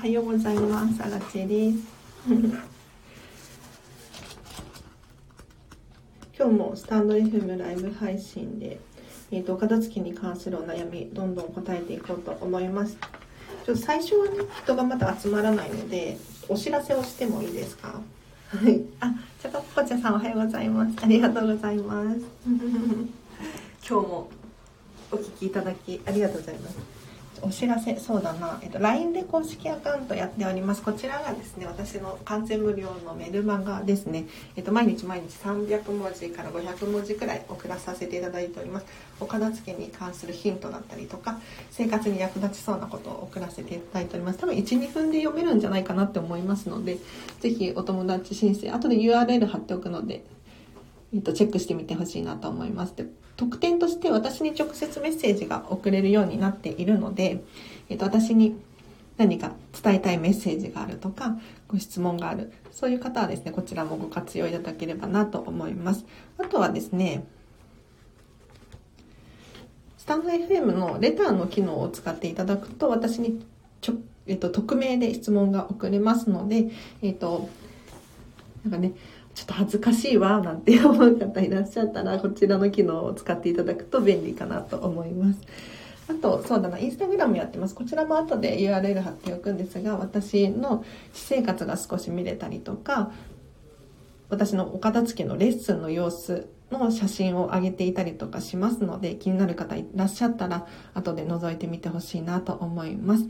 はようございます。あらちです。今日もスタンド FM ライブ配信で、えーと、片付けに関するお悩みどんどん答えていこうと思います。ちょ最初はね人がまだ集まらないのでお知らせをしてもいいですか？はい。あちゃかぽこちゃさんおはようございます。ありがとうございます。今日もお聞きいただきありがとうございますお知らせそうだな、えっと、LINE で公式アカウントやっております。こちらがですね私の完全無料のメルマガですね、えっと、毎日毎日300文字から500文字くらい送らさせていただいております。お片付けに関するヒントだったりとか生活に役立ちそうなことを送らせていただいております。多分12分で読めるんじゃないかなって思いますので是非お友達申請後で URL 貼っておくのでえっと、チェックしてみてほしいなと思います。で特典として私に直接メッセージが送れるようになっているので、えっと、私に何か伝えたいメッセージがあるとか、ご質問がある。そういう方はですね、こちらもご活用いただければなと思います。あとはですね、スタンド FM のレターの機能を使っていただくと、私にちょ、えっと、匿名で質問が送れますので、えっと、なんかね、ちょっと恥ずかしいわなんて思う方いらっしゃったらこちらの機能を使っていただくと便利かなと思います。あとそうだなインスタグラムやってます。こちらも後で URL 貼っておくんですが私の私生活が少し見れたりとか私のお片付けのレッスンの様子の写真を上げていたりとかしますので気になる方いらっしゃったら後で覗いてみてほしいなと思います。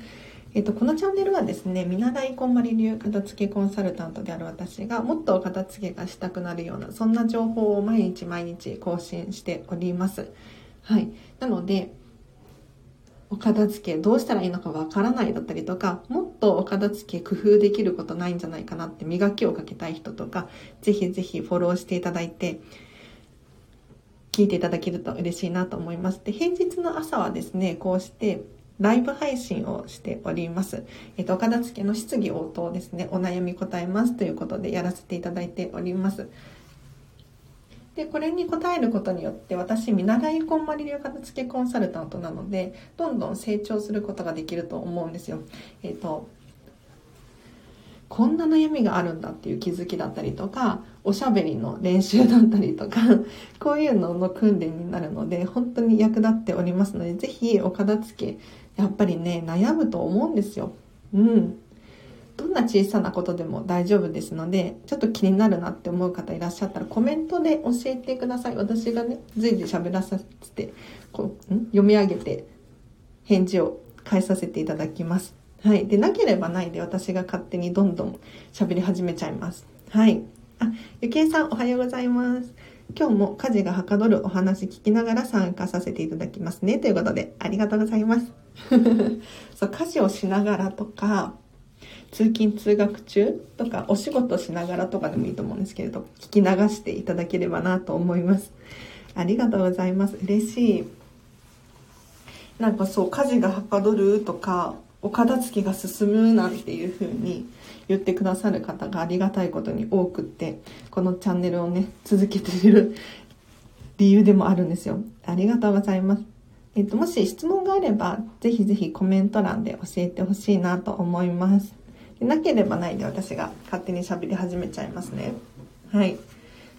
えっと、このチャンネルはですね、見習いこんまり流片付けコンサルタントである私がもっと片付けがしたくなるような、そんな情報を毎日毎日更新しております。はい。なので、お片付けどうしたらいいのかわからないだったりとか、もっとお片付け工夫できることないんじゃないかなって磨きをかけたい人とか、ぜひぜひフォローしていただいて、聞いていただけると嬉しいなと思います。で、平日の朝はですね、こうしてライブ配信をしております。えっ、と、岡田付けの質疑応答ですね、お悩み答えますということでやらせていただいております。で、これに答えることによって、私、見習いこんまり流片付けコンサルタントなので、どんどん成長することができると思うんですよ。えっ、と、こんな悩みがあるんだっていう気づきだったりとか、おしゃべりの練習だったりとか、こういうのの訓練になるので、本当に役立っておりますので、ぜひお片付けやっぱりね、悩むと思うんですよ。うん。どんな小さなことでも大丈夫ですので、ちょっと気になるなって思う方いらっしゃったらコメントで教えてください。私がね、随時喋らさせて、こうん？読み上げて返事を返させていただきます。はい。で、なければないで私が勝手にどんどん喋り始めちゃいます。はい。あ、ゆきえさんおはようございます。今日も家事がはかどるお話聞きながら参加させていただきますね。ということで、ありがとうございます。そう、家事をしながらとか、通勤通学中とか、お仕事しながらとかでもいいと思うんですけれど、聞き流していただければなと思います。ありがとうございます。嬉しい。なんかそう、家事がはかどるとか、お片付けが進むなんていう風に言ってくださる方がありがたいことに多くってこのチャンネルをね続けている 理由でもあるんですよありがとうございますえっと、もし質問があれば、ぜひぜひコメント欄で教えてほしいなと思います。なければないで私が勝手に喋り始めちゃいますね。はい。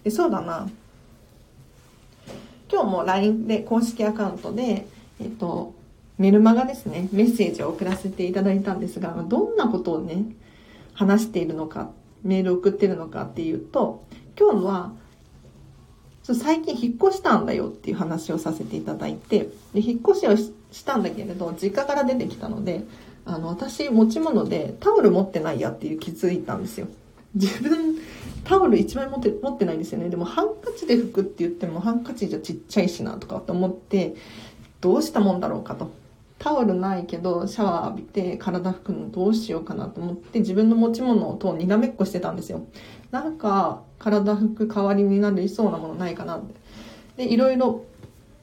でそうだな。今日も LINE で公式アカウントで、えっと、メルマガですね、メッセージを送らせていただいたんですが、どんなことをね、話しているのか、メール送ってるのかっていうと、今日は、最近引っ越したんだよっていう話をさせていただいて、で引っ越しをしたんだけれど、実家から出てきたので、あの、私持ち物でタオル持ってないやっていう気づいたんですよ。自分、タオル一枚持って持ってないんですよね。でもハンカチで拭くって言ってもハンカチじゃちっちゃいしなとかって思って、どうしたもんだろうかと。タオルないけどシャワー浴びて体拭くのどうしようかなと思って自分の持ち物とにらめっこしてたんですよ。なんか体拭く代わりになりそうなものないかなって。で、いろいろ、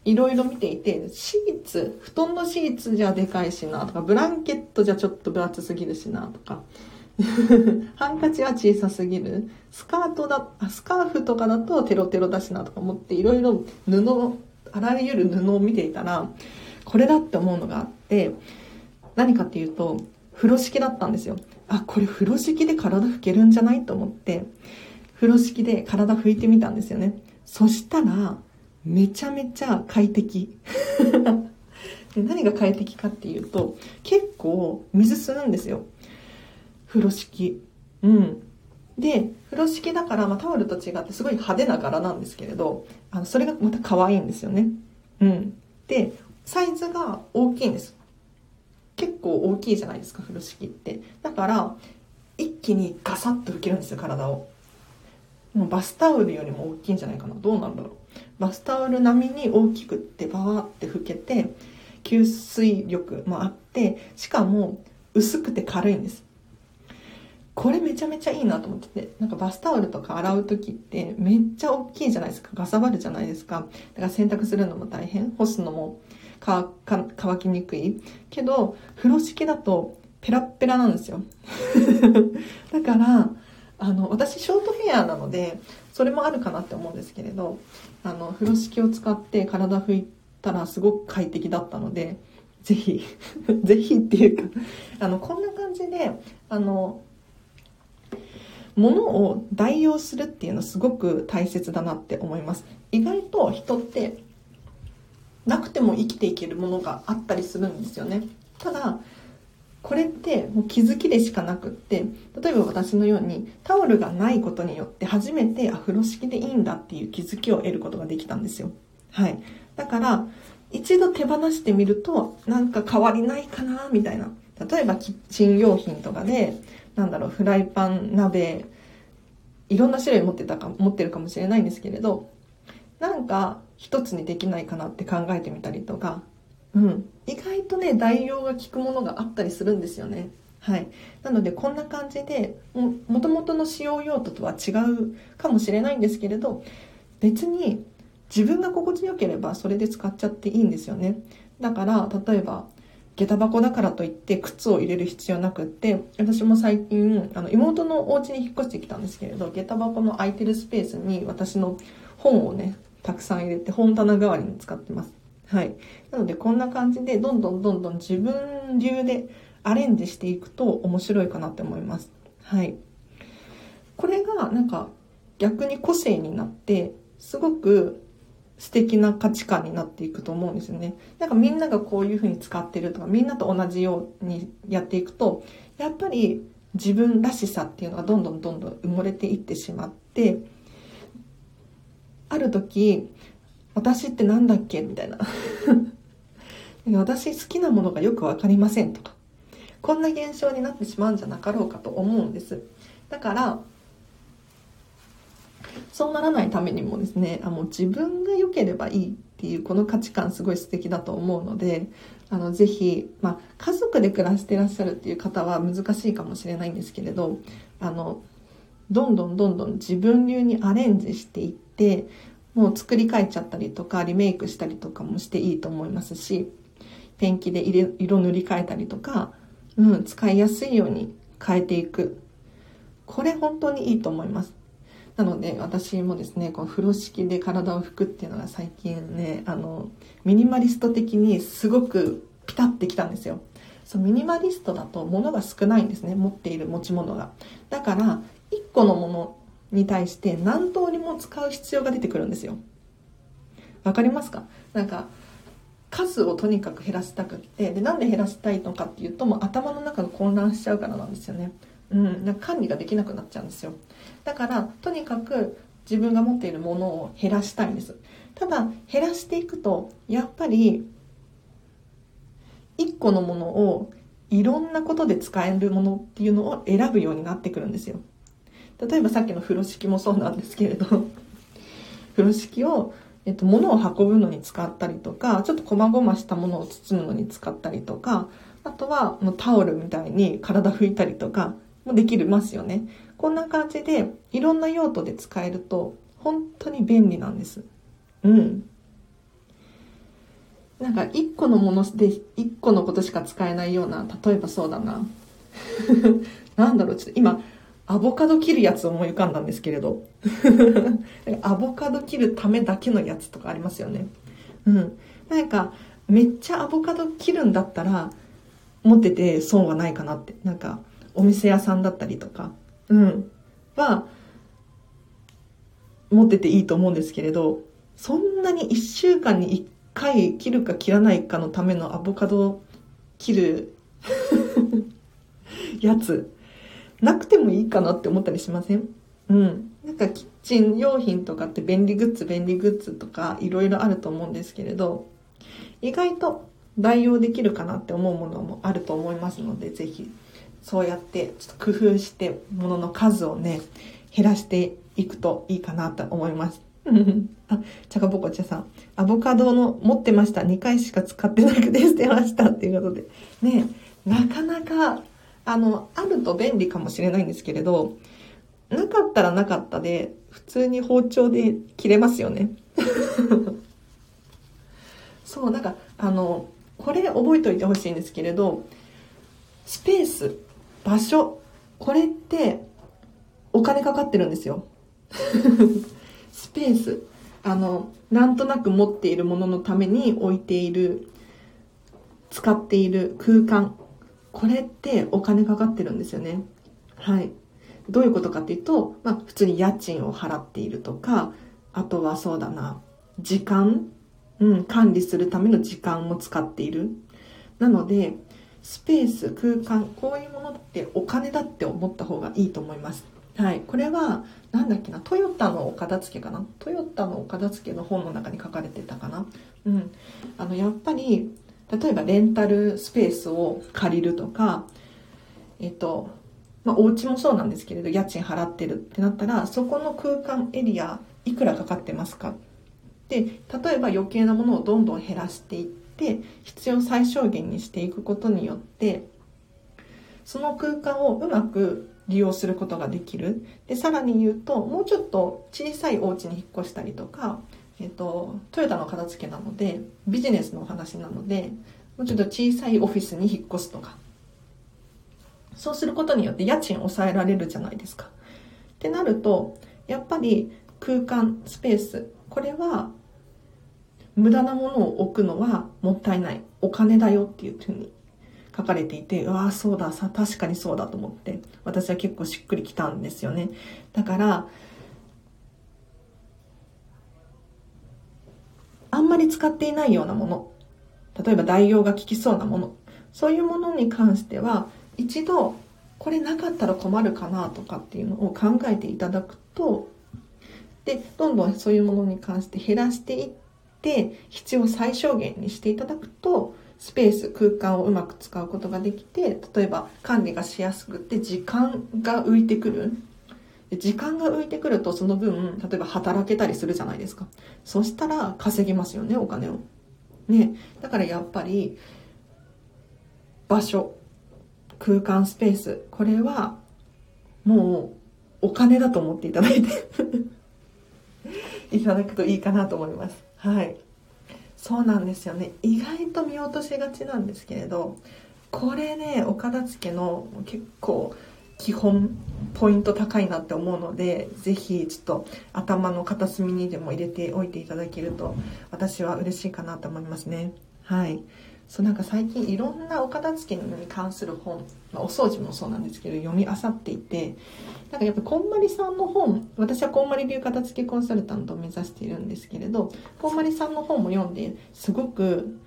いろいろ見ていて、シーツ、布団のシーツじゃでかいしなとか、ブランケットじゃちょっと分厚すぎるしなとか、ハンカチは小さすぎる。スカートだ、スカーフとかだとテロテロだしなとか思って、いろいろ布、あらゆる布を見ていたら、これだって思うのがあって、何かっていうと、風呂敷だったんですよ。あ、これ風呂敷で体拭けるんじゃないと思って、風呂敷で体拭いてみたんですよね。そしたら、めちゃめちゃ快適。で何が快適かっていうと、結構水吸うんですよ。風呂敷。うん。で、風呂敷だから、まあ、タオルと違ってすごい派手な柄なんですけれど、あの、それがまた可愛いんですよね。うん。で、サイズが大きいんです。結構大きいじゃないですか、風呂敷って。だから、一気にガサッと拭けるんですよ、体を。もうバスタオルよりも大きいんじゃないかな。どうなんだろう。バスタオル並みに大きくってバーって拭けて、吸水力もあって、しかも薄くて軽いんです。これめちゃめちゃいいなと思ってて、なんかバスタオルとか洗う時ってめっちゃ大きいじゃないですか。ガサバるじゃないですか。だから洗濯するのも大変。干すのも乾きにくい。けど、風呂敷だとペラッペラなんですよ。だから、あの、私ショートヘアなので、それもあるかなって思うんですけれど、あの、風呂敷を使って体拭いたらすごく快適だったので、ぜひ、ぜひっていうか、あの、こんな感じで、あの、物を代用するっていうのすごく大切だなって思います。意外と人ってなくても生きていけるものがあったりするんですよね。ただ、これってもう気づきでしかなくって、例えば私のようにタオルがないことによって初めてあ、風呂敷でいいんだっていう気づきを得ることができたんですよ。はい。だから、一度手放してみると、なんか変わりないかな、みたいな。例えばキッチン用品とかで、なんだろう、フライパン、鍋、いろんな種類持ってたか、持ってるかもしれないんですけれど、なんか一つにできないかなって考えてみたりとか、うん。意外とね、代用が効くものがあったりするんですよね。はい。なので、こんな感じで、も、もともとの使用用途とは違うかもしれないんですけれど、別に自分が心地よければそれで使っちゃっていいんですよね。だから、例えば、下駄箱だからといって靴を入れる必要なくって、私も最近、あの、妹のお家に引っ越してきたんですけれど、下駄箱の空いてるスペースに私の本をね、たくさん入れて本棚代わりに使ってます。はい。なので、こんな感じで、どんどんどんどん自分流でアレンジしていくと面白いかなって思います。はい。これが、なんか、逆に個性になって、すごく素敵な価値観になっていくと思うんですよね。なんかみんながこういう風に使ってるとか、みんなと同じようにやっていくと、やっぱり自分らしさっていうのがどんどんどんどん埋もれていってしまって、ある時、私ってなんだっけ？みたいな。私好きなものがよくわかりませんとか。こんな現象になってしまうんじゃなかろうかと思うんです。だから、そうならないためにもですね、あもう自分が良ければいいっていうこの価値観すごい素敵だと思うので、あの、ぜひ、まあ、家族で暮らしてらっしゃるっていう方は難しいかもしれないんですけれど、あの、どんどんどんどん自分流にアレンジしていって、もう作り変えちゃったりとか、リメイクしたりとかもしていいと思いますし、ペンキで色塗り替えたりとか、うん、使いやすいように変えていく。これ本当にいいと思います。なので私もですねこの風呂敷で体を拭くっていうのが最近ねあのミニマリスト的にすごくピタってきたんですよそうミニマリストだと物が少ないんですね持っている持ち物がだから1個のものに対して何通りも使う必要が出てくるんですよ。わかりますか？なんか数をとにかく減らしたくってでなんで減らしたいのかっていうともう頭の中が混乱しちゃうからなんですよね。うん、なんか管理ができなくなっちゃうんですよ。だからとにかく自分が持っているものを減らしたいんです。ただ減らしていくとやっぱり1個のものをいろんなことで使えるものっていうのを選ぶようになってくるんですよ。例えばさっきの風呂敷もそうなんですけれど 風呂敷を、えっと、物を運ぶのに使ったりとかちょっと細々したものを包むのに使ったりとかあとはもうタオルみたいに体拭いたりとかもできるますよね。こんな感じでいろんな用途で使えると本当に便利なんです。うん。なんか一個のもので一個のことしか使えないような、例えばそうだな。なんだろう、ちょっと今、アボカド切るやつ思い浮かんだんですけれど。アボカド切るためだけのやつとかありますよね。うん。なんか、めっちゃアボカド切るんだったら、持ってて損はないかなって。なんか、お店屋さんだったりとか、うん、は、持ってていいと思うんですけれど、そんなに1週間に1回切るか切らないかのためのアボカド切る やつ、なくてもいいかなって思ったりしません？うん。なんかキッチン用品とかって便利グッズ、便利グッズとかいろいろあると思うんですけれど、意外と代用できるかなって思うものもあると思いますので、ぜひそうやってちょっと工夫してものの数をね、減らしていくといいかなと思います。あ、ちゃかぽこちゃさん。アボカドの持ってました。2回しか使ってなくて捨てました。っていうことで。ねなかなか、あの、あると便利かもしれないんですけれど、なかったらなかったで、普通に包丁で切れますよね。そう、なんか、あの、これ覚えておいてほしいんですけれど、スペース、場所、これってお金かかってるんですよ。スペース。あの、なんとなく持っているもののために置いている、使っている空間。これってお金かかってるんですよね。はい。どういうことかっていうと、まあ、普通に家賃を払っているとか、あとはそうだな、時間、うん、管理するための時間も使っている。なので、スペース、空間、こういうものってお金だって思った方がいいと思います。はい。これは、なんだっけな、トヨタのお片付けかな？トヨタのお片付けの本の中に書かれてたかな？うん。あの、やっぱり、例えばレンタルスペースを借りるとか、えっと、まあ、お家もそうなんですけれど、家賃払ってるってなったら、そこの空間エリア、いくらかかってますか？で、例えば余計なものをどんどん減らしていって、必要最小限にしていくことによって、その空間をうまく利用することができる。で、さらに言うと、もうちょっと小さいお家に引っ越したりとか、えっと、トヨタの片付けなので、ビジネスのお話なので、もうちょっと小さいオフィスに引っ越すとか。そうすることによって家賃抑えられるじゃないですか。ってなると、やっぱり空間、スペース、これは無駄なものを置くのはもったいない。お金だよっていうふうに書かれていて、うわあ、そうだ、さ、確かにそうだと思って、私は結構しっくりきたんですよね。だから、あんまり使っていないようなもの、例えば代用が効きそうなもの、そういうものに関しては、一度、これなかったら困るかなとかっていうのを考えていただくと、で、どんどんそういうものに関して減らしていって、必要最小限にしていただくと、スペース、空間をうまく使うことができて、例えば管理がしやすくて時間が浮いてくる。時間が浮いてくるとその分、例えば働けたりするじゃないですか。そしたら稼ぎますよね、お金を。ね。だからやっぱり、場所、空間、スペース、これはもうお金だと思っていただいて いただくといいかなと思います。はい。そうなんですよね意外と見落としがちなんですけれどこれねお片付けの結構基本ポイント高いなって思うのでぜひちょっと頭の片隅にでも入れておいていただけると私は嬉しいかなと思いますね。はい。そうなんか最近いろんなお片付けに関する本、まあ、お掃除もそうなんですけど読み漁っていてなんかやっぱこんまりさんの本私はこんまり流片付けコンサルタントを目指しているんですけれどこんまりさんの本も読んですごく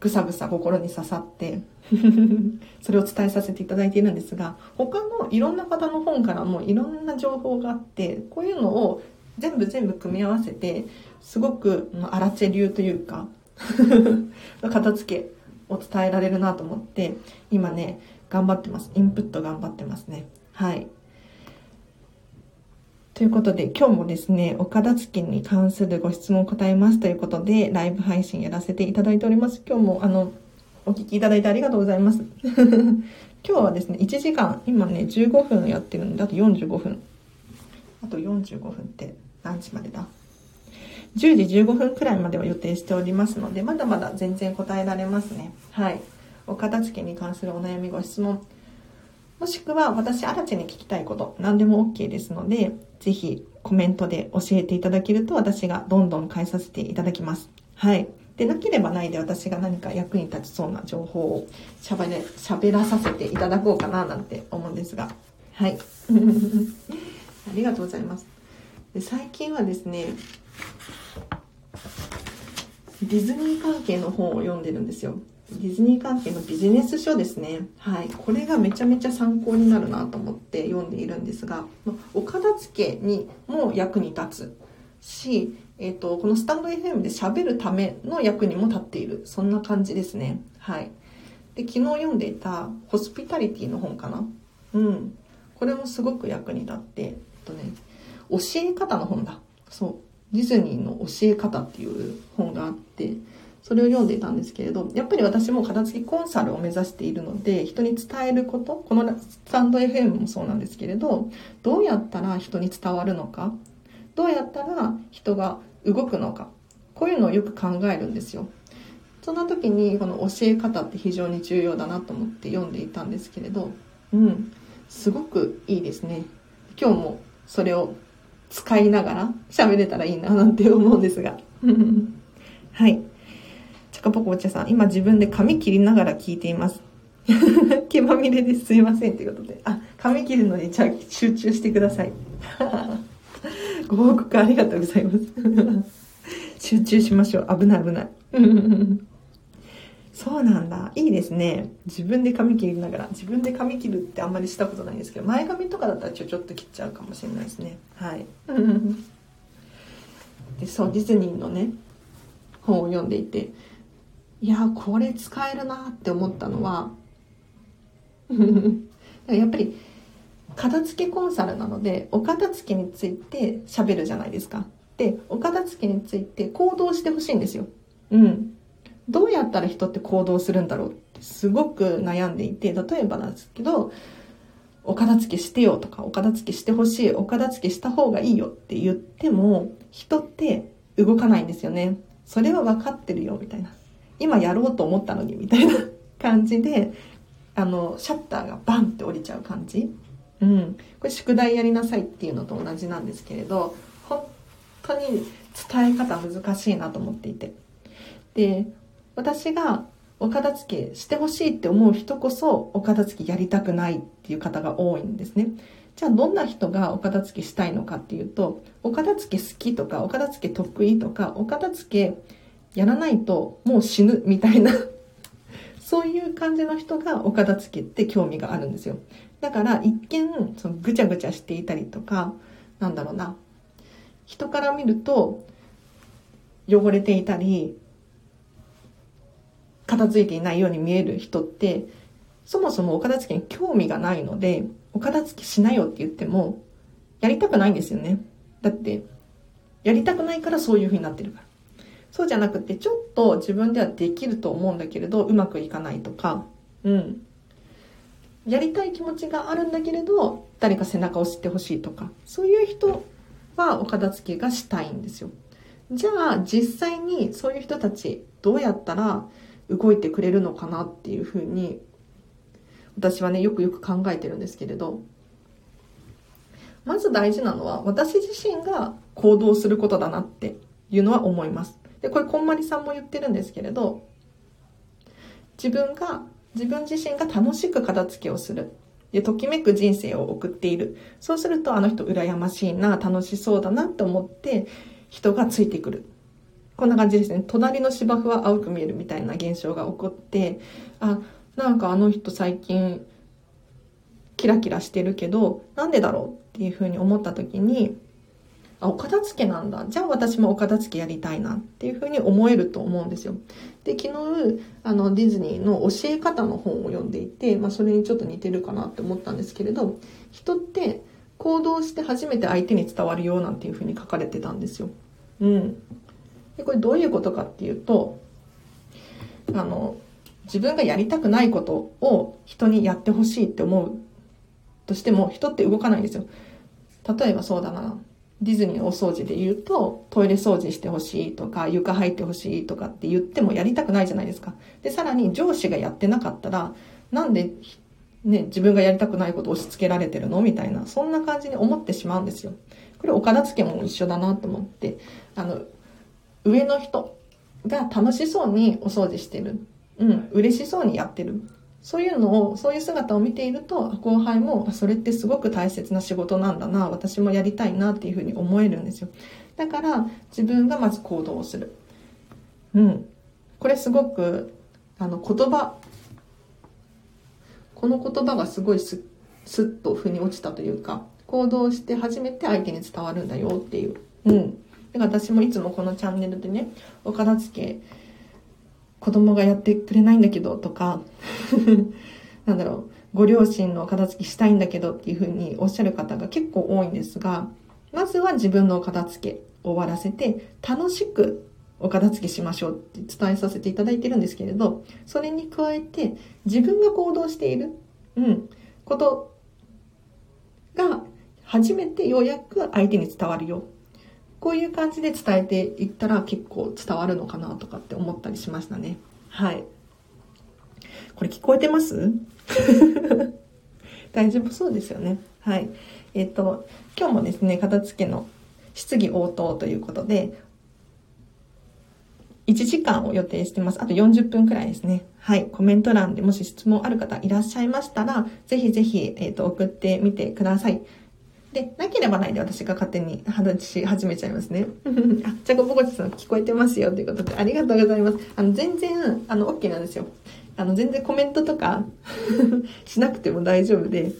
ぐさぐさ心に刺さって それを伝えさせていただいているんですが他のいろんな方の本からもいろんな情報があってこういうのを全部全部組み合わせてすごくアラチェ流というか 片付けを伝えられるなと思って、今ね、頑張ってます。インプット頑張ってますね。はい。ということで、今日もですね、お片付けに関するご質問を答えますということで、ライブ配信やらせていただいております。今日も、あの、お聞きいただいてありがとうございます。今日はですね、1時間、今ね、15分やってるんで、あと45分。あと45分って何時までだ？10時15分くらいまでは予定しておりますので、まだまだ全然答えられますね。はい。お片付けに関するお悩みご質問、もしくは私、アラチェに聞きたいこと、何でも OK ですので、ぜひコメントで教えていただけると私がどんどん変えさせていただきます。はい。でなければないで私が何か役に立ちそうな情報をしゃべれ喋らさせていただこうかななんて思うんですがはい ありがとうございますで最近はですねディズニー関係の本を読んでるんですよディズニー関係のビジネス書ですね。はい。これがめちゃめちゃ参考になるなと思って読んでいるんですが、お片付けにも役に立つし、えっ、ー、と、このスタンド FM で喋るための役にも立っている。そんな感じですね。はい。で、昨日読んでいたホスピタリティの本かなうん。これもすごく役に立って、えっとね、教え方の本だ。そう。ディズニーの教え方っていう本があって、それを読んでいたんですけれど、やっぱり私も片付きコンサルを目指しているので、人に伝えること、このスタンド FM もそうなんですけれど、どうやったら人に伝わるのか、どうやったら人が動くのか、こういうのをよく考えるんですよ。そんな時にこの教え方って非常に重要だなと思って読んでいたんですけれど、うん、すごくいいですね。今日もそれを使いながら喋れたらいいななんて思うんですが。はい。チャカポコお茶さん、今自分で髪切りながら聞いています。毛まみれです。すいません。ということで。あ、髪切るのに、じゃあ集中してください。ご報告ありがとうございます。集中しましょう。危ない危ない。そうなんだ。いいですね。自分で髪切りながら。自分で髪切るってあんまりしたことないんですけど、前髪とかだったらちょちょっと切っちゃうかもしれないですね。はい。で、そう、ディズニーのね、本を読んでいて、いやこれ使えるなって思ったのは やっぱり片付けコンサルなのでお片付けについて喋るじゃないですか。でお片付けについて行動してほしいんですよ。うん。どうやったら人って行動するんだろうってすごく悩んでいて例えばなんですけどお片付けしてよとかお片付けしてほしいお片付けした方がいいよって言っても人って動かないんですよね。それは分かってるよみたいな今やろうと思ったのにみたいな感じであのシャッターがバンって降りちゃう感じ。うん。これ宿題やりなさいっていうのと同じなんですけれど本当に伝え方難しいなと思っていて。で私がお片付けしてほしいって思う人こそお片付けやりたくないっていう方が多いんですね。じゃあどんな人がお片付けしたいのかっていうとお片付け好きとかお片付け得意とかお片付けやらないともう死ぬみたいな そういう感じの人がお片付けって興味があるんですよ。だから一見そのぐちゃぐちゃしていたりとかなんだろうな人から見ると汚れていたり片付いていないように見える人ってそもそもお片付けに興味がないのでお片付けしなよって言ってもやりたくないんですよね。だってやりたくないからそういう風になってるから。そうじゃなくて、ちょっと自分ではできると思うんだけれど、うまくいかないとか、うん。やりたい気持ちがあるんだけれど、誰か背中を押してほしいとか、そういう人はお片付けがしたいんですよ。じゃあ、実際にそういう人たち、どうやったら動いてくれるのかなっていうふうに、私はね、よくよく考えてるんですけれど、まず大事なのは、私自身が行動することだなっていうのは思います。で、これこんまりさんも言ってるんですけれど、自分が、自分自身が楽しく片付けをする。で、ときめく人生を送っている。そうすると、あの人羨ましいな、楽しそうだなって思って、人がついてくる。こんな感じですね。隣の芝生は青く見えるみたいな現象が起こって、あ、なんかあの人最近、キラキラしてるけど、なんでだろうっていうふうに思った時に、あ、お片付けなんだ。じゃあ私もお片付けやりたいなっていうふうに思えると思うんですよ。で、昨日、あの、ディズニーの教え方の本を読んでいて、まあそれにちょっと似てるかなって思ったんですけれど、人って行動して初めて相手に伝わるよなんていうふうに書かれてたんですよ。うん。で、これどういうことかっていうと、あの、自分がやりたくないことを人にやってほしいって思うとしても人って動かないんですよ。例えばそうだな。ディズニーのお掃除で言うと、トイレ掃除してほしいとか、床入ってほしいとかって言ってもやりたくないじゃないですか。で、さらに上司がやってなかったら、なんで、ね、自分がやりたくないことを押し付けられてるの？みたいな、そんな感じに思ってしまうんですよ。これ、お片付けも一緒だなと思って、あの、上の人が楽しそうにお掃除してる。うん、嬉しそうにやってる。そういうのを、そういう姿を見ていると、後輩も、それってすごく大切な仕事なんだな、私もやりたいなっていうふうに思えるんですよ。だから、自分がまず行動をする。うん。これすごく、あの、言葉、この言葉がすごいす、すっと腑に落ちたというか、行動して初めて相手に伝わるんだよっていう。うん。だから私もいつもこのチャンネルでね、お片付け、子供がやってくれないんだけどとか なんだろう、ご両親の片付けしたいんだけどっていうふうにおっしゃる方が結構多いんですが、まずは自分のお片付け終わらせて、楽しくお片付けしましょうって伝えさせていただいてるんですけれど、それに加えて自分が行動している、うん、ことが初めてようやく相手に伝わるよこういう感じで伝えていったら結構伝わるのかなとかって思ったりしましたね。はい。これ聞こえてます？大丈夫そうですよね。はい。えっ、ー、と、今日もですね、片付けの質疑応答ということで、1時間を予定してます。あと40分くらいですね。はい。コメント欄でもし質問ある方いらっしゃいましたら、ぜひぜひ、えっ、ー、と、送ってみてください。で、なければないで私が勝手に話し始めちゃいますね。あ、じゃこぼこちさん聞こえてますよということで、ありがとうございます。あの、全然、あの、OK なんですよ。あの、全然コメントとか しなくても大丈夫で、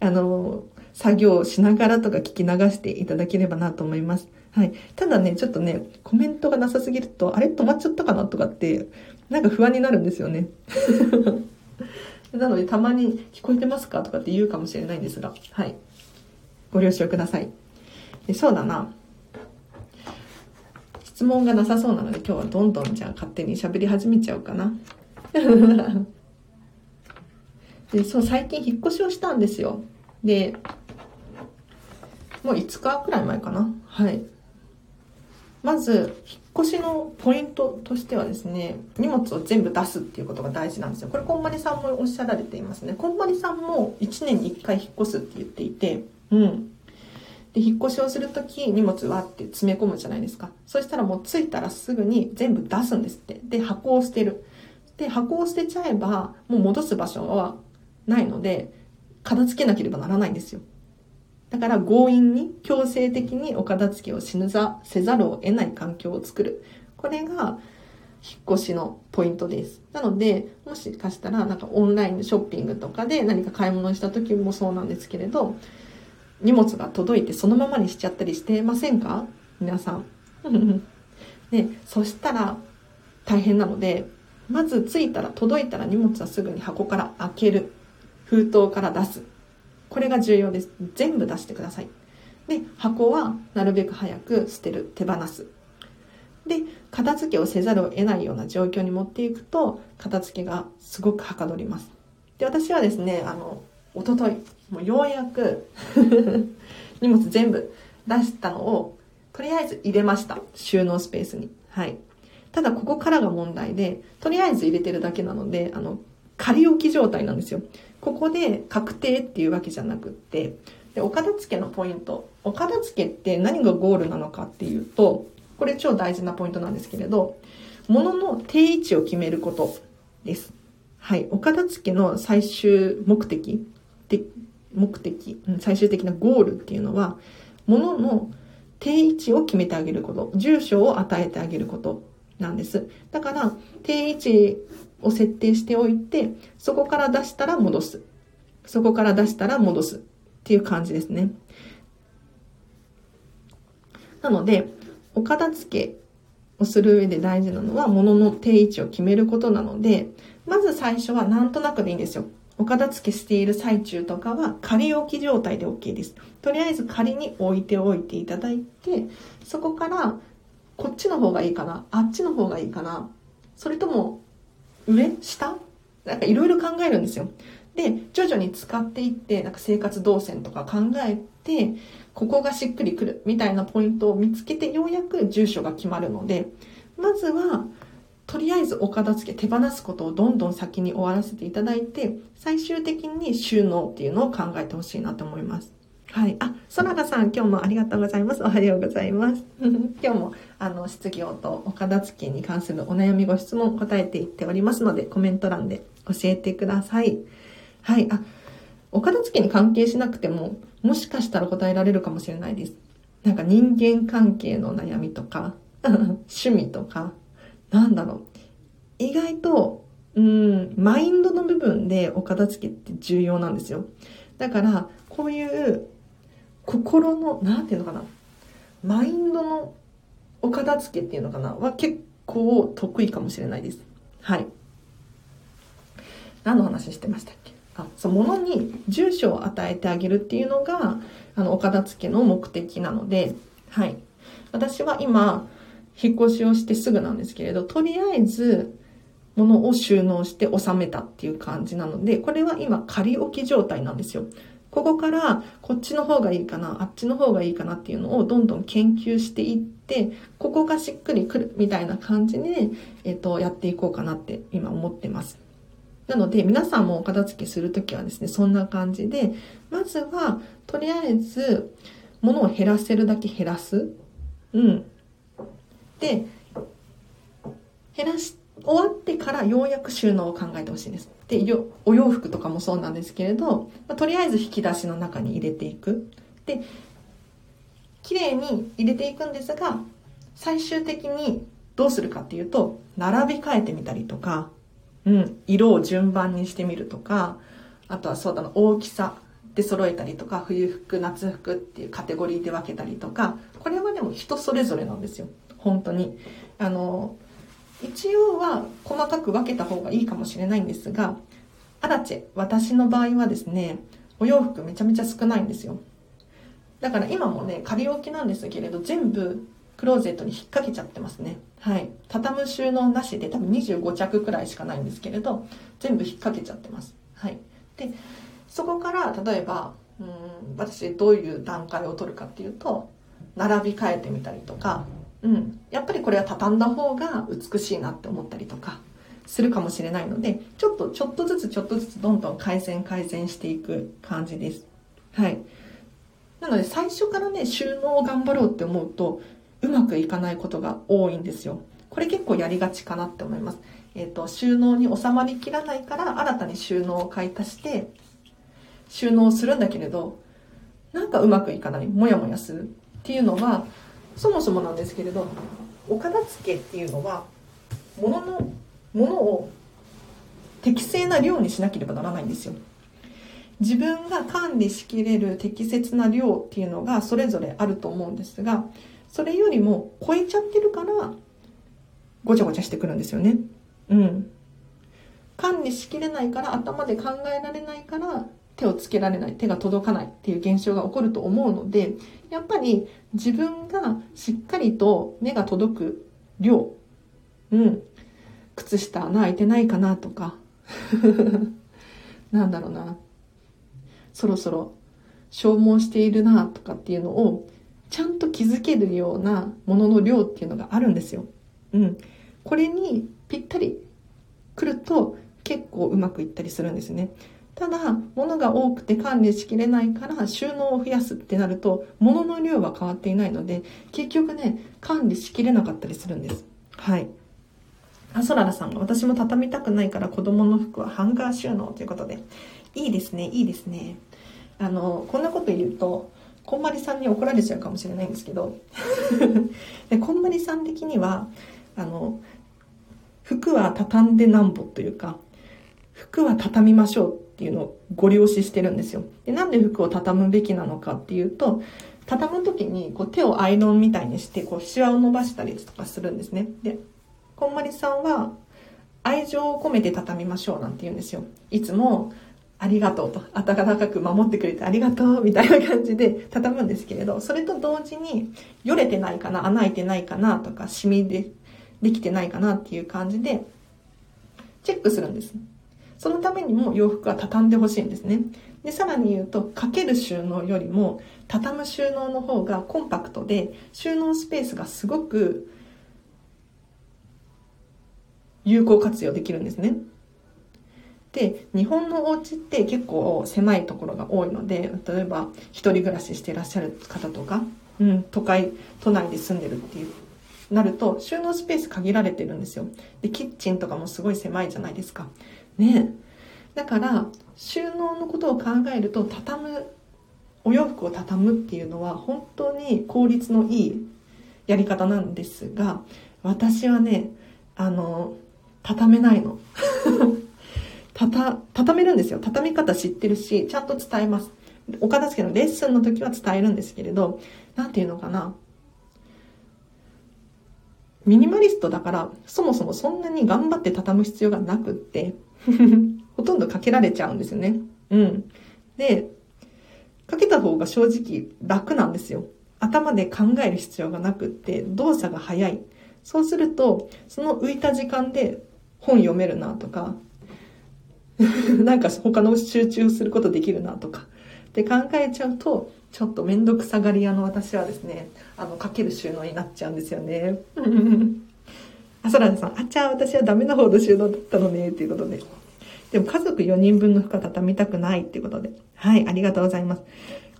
あの、作業しながらとか聞き流していただければなと思います。はい。ただね、ちょっとね、コメントがなさすぎると、あれ止まっちゃったかなとかって、なんか不安になるんですよね。なので、たまに聞こえてますかとかって言うかもしれないんですが、はい。ご了承ください。でそうだな。質問がなさそうなので今日はどんどんじゃあ勝手に喋り始めちゃおうかな。でそう、最近引っ越しをしたんですよ。で、もう5日くらい前かな。はい。まず、引っ越しのポイントとしてはですね、荷物を全部出すっていうことが大事なんですよ。これ、こんまりさんもおっしゃられていますね。こんまりさんも1年に1回引っ越すって言っていて、うん。で、引っ越しをするとき、荷物はって詰め込むじゃないですか。そしたらもう着いたらすぐに全部出すんですって。で、箱を捨てる。で、箱を捨てちゃえば、もう戻す場所はないので、片付けなければならないんですよ。だから強引に強制的にお片付けをしぬざせざるを得ない環境を作る。これが引っ越しのポイントです。なので、もしかしたらなんかオンラインショッピングとかで何か買い物した時もそうなんですけれど、荷物が届いてそのままにしちゃったりしてませんか？皆さん。で、そしたら大変なので、まず着いたら届いたら荷物はすぐに箱から開ける。封筒から出す。これが重要です。全部出してください。で、箱はなるべく早く捨てる、手放す。で、片付けをせざるを得ないような状況に持っていくと、片付けがすごくはかどります。で、私はですね、あの、おととい、もうようやく 荷物全部出したのを、とりあえず入れました。収納スペースに。はい。ただここからが問題で、とりあえず入れてるだけなので、あの、仮置き状態なんですよ。ここで確定っていうわけじゃなくって、で、お片付けのポイント。お片付けって何がゴールなのかっていうと、これ超大事なポイントなんですけれど、物の定位置を決めることです。はい。お片付けの最終目的で目的、最終的なゴールっていうのは、物のの定位置を決めてあげること、住所を与えてあげることなんです。だから、定位置を設定しておいて、そこから出したら戻す。そこから出したら戻すっていう感じですね。なので、お片付けをする上で大事なのは、物の定位置を決めることなので、まず最初はなんとなくでいいんですよ。お片付けしている最中とかは仮置き状態で OK です。とりあえず仮に置いておいていただいて、そこからこっちの方がいいかなあっちの方がいいかなそれとも上？下？なんかいろいろ考えるんですよ。で、徐々に使っていって、なんか生活動線とか考えて、ここがしっくりくるみたいなポイントを見つけてようやく住所が決まるので、まずはとりあえずお片付け手放すことをどんどん先に終わらせていただいて最終的に収納っていうのを考えてほしいなと思いますはい。あ、そららさん、今日もありがとうございます。おはようございます。今日も、あの、失業とお片付けに関するお悩みご質問答えていっておりますので、コメント欄で教えてください。はい。あ、お片付けに関係しなくても、もしかしたら答えられるかもしれないです。なんか人間関係の悩みとか、趣味とか、なんだろう。意外と、うん、マインドの部分でお片付けって重要なんですよ。だから、こういう心の、なんていうのかな。マインドのお片付けっていうのかなは結構得意かもしれないです。はい。何の話してましたっけ？あ、そう、物に住所を与えてあげるっていうのが、あの、お片付けの目的なので、はい。私は今、引っ越しをしてすぐなんですけれど、とりあえず、物を収納して収めたっていう感じなので、これは今仮置き状態なんですよ。ここからこっちの方がいいかな、あっちの方がいいかなっていうのをどんどん研究していって、ここがしっくりくるみたいな感じで、えっ、と、やっていこうかなって今思ってます。なので、皆さんもお片付けするときはですね、そんな感じで、まずは、とりあえず、物を減らせるだけ減らす。うん。で、減らし終わってからようやく収納を考えてほしいんです。で、お洋服とかもそうなんですけれど、まあ、とりあえず引き出しの中に入れていく。で、綺麗に入れていくんですが、最終的にどうするかっていうと、並び替えてみたりとか、うん、色を順番にしてみるとか、あとはそうだな、大きさで揃えたりとか、冬服、夏服っていうカテゴリーで分けたりとか、これはでも人それぞれなんですよ。本当に。あの、一応は細かく分けた方がいいかもしれないんですが、アラチェ、私の場合はですね、お洋服めちゃめちゃ少ないんですよ。だから今もね、仮置きなんですけれど、全部クローゼットに引っ掛けちゃってますね。はい。畳む収納なしで多分25着くらいしかないんですけれど、全部引っ掛けちゃってます。はい。で、そこから例えば、うん、私どういう段階を取るかっていうと、並び替えてみたりとか、うん、やっぱりこれは畳んだ方が美しいなって思ったりとかするかもしれないのでちょっとちょっとずつちょっとずつどんどん改善改善していく感じです。はい。なので最初からね収納を頑張ろうって思うとうまくいかないことが多いんですよ。これ結構やりがちかなって思います。えっ、ー、と収納に収まりきらないから新たに収納を買い足して収納するんだけれどなんかうまくいかない。モヤモヤする。っていうのはそもそもなんですけれどお片付けっていうのは物のものを適正な量にしなければならないんですよ。自分が管理しきれる適切な量っていうのがそれぞれあると思うんですがそれよりも超えちゃってるからごちゃごちゃしてくるんですよね。うん。管理しきれないから頭で考えられないから手をつけられない手が届かないっていう現象が起こると思うのでやっぱり自分がしっかりと目が届く量うん靴下穴開いてないかなとか なんだろうなそろそろ消耗しているなとかっていうのをちゃんと気づけるようなものの量っていうのがあるんですよ。うん。これにぴったり来ると結構うまくいったりするんですね。ただ、物が多くて管理しきれないから収納を増やすってなると、物の量は変わっていないので、結局ね、管理しきれなかったりするんです。はい。あ、そららさんが私も畳みたくないから子供の服はハンガー収納ということで。いいですね、いいですね。あの、こんなこと言うと、こんまりさんに怒られちゃうかもしれないんですけど、でこんまりさん的には、あの、服は畳んでなんぼというか、服は畳みましょうっていうのをご了承してるんですよ。で、なんで服を畳むべきなのかっていうと、畳む時にこう手をアイロンみたいにしてこうシワを伸ばしたりとかするんですね。で、こんまりさんは愛情を込めて畳みましょうなんて言うんですよ。いつもありがとうと、温かく守ってくれてありがとうみたいな感じで畳むんですけれど、それと同時に、よれてないかな、穴開いてないかなとか、シミでできてないかなっていう感じで、チェックするんです。そのためにも洋服は畳んでほしいんですね。で、さらに言うと、かける収納よりも、畳む収納の方がコンパクトで、収納スペースがすごく有効活用できるんですね。で日本のお家って結構狭いところが多いので例えば一人暮らししてらっしゃる方とか、うん、都会都内で住んでるっていうなると収納スペース限られてるんですよでキッチンとかもすごい狭いじゃないですかね。だから収納のことを考えると畳むお洋服を畳むっていうのは本当に効率のいいやり方なんですが私はねあの畳めないの。たた畳めるんですよ。畳み方知ってるしちゃんと伝えます。お片付けのレッスンの時は伝えるんですけれど何て言うのかな。ミニマリストだからそもそもそんなに頑張って畳む必要がなくって ほとんどかけられちゃうんですよね。うん。でかけた方が正直楽なんですよ。頭で考える必要がなくって動作が早い。そうするとその浮いた時間で本読めるなとか なんか他の集中することできるなとかって考えちゃうとちょっと面倒くさがり屋の私はですねあのかける収納になっちゃうんですよね あそらねさん。あちゃ私はダメな方の収納だったのねっていうことで。でも家族4人分の負荷畳みたくないっていうことで。はいありがとうございます。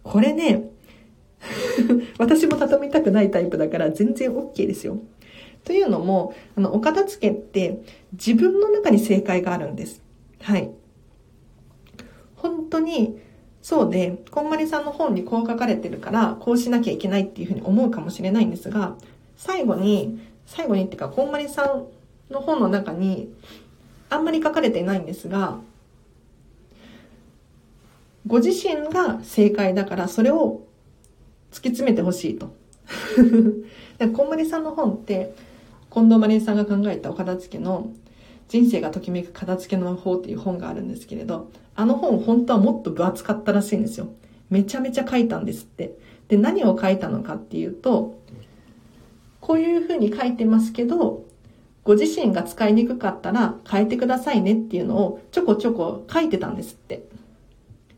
これね 私も畳みたくないタイプだから全然 OK ですよ。というのも、あの、お片付けって自分の中に正解があるんです。はい。本当に、そうで、こんまりさんの本にこう書かれてるから、こうしなきゃいけないっていうふうに思うかもしれないんですが、最後に、最後にっていうか、こんまりさんの本の中に、あんまり書かれてないんですが、ご自身が正解だから、それを突き詰めてほしいと。こんまりさんの本って、近藤麻理恵さんが考えたお片付けの人生がときめく片付けの魔法っていう本があるんですけれど、あの本本当はもっと分厚かったらしいんですよ。めちゃめちゃ書いたんですって。で、何を書いたのかっていうと、こういうふうに書いてますけど、ご自身が使いにくかったら変えてくださいねっていうのをちょこちょこ書いてたんですって。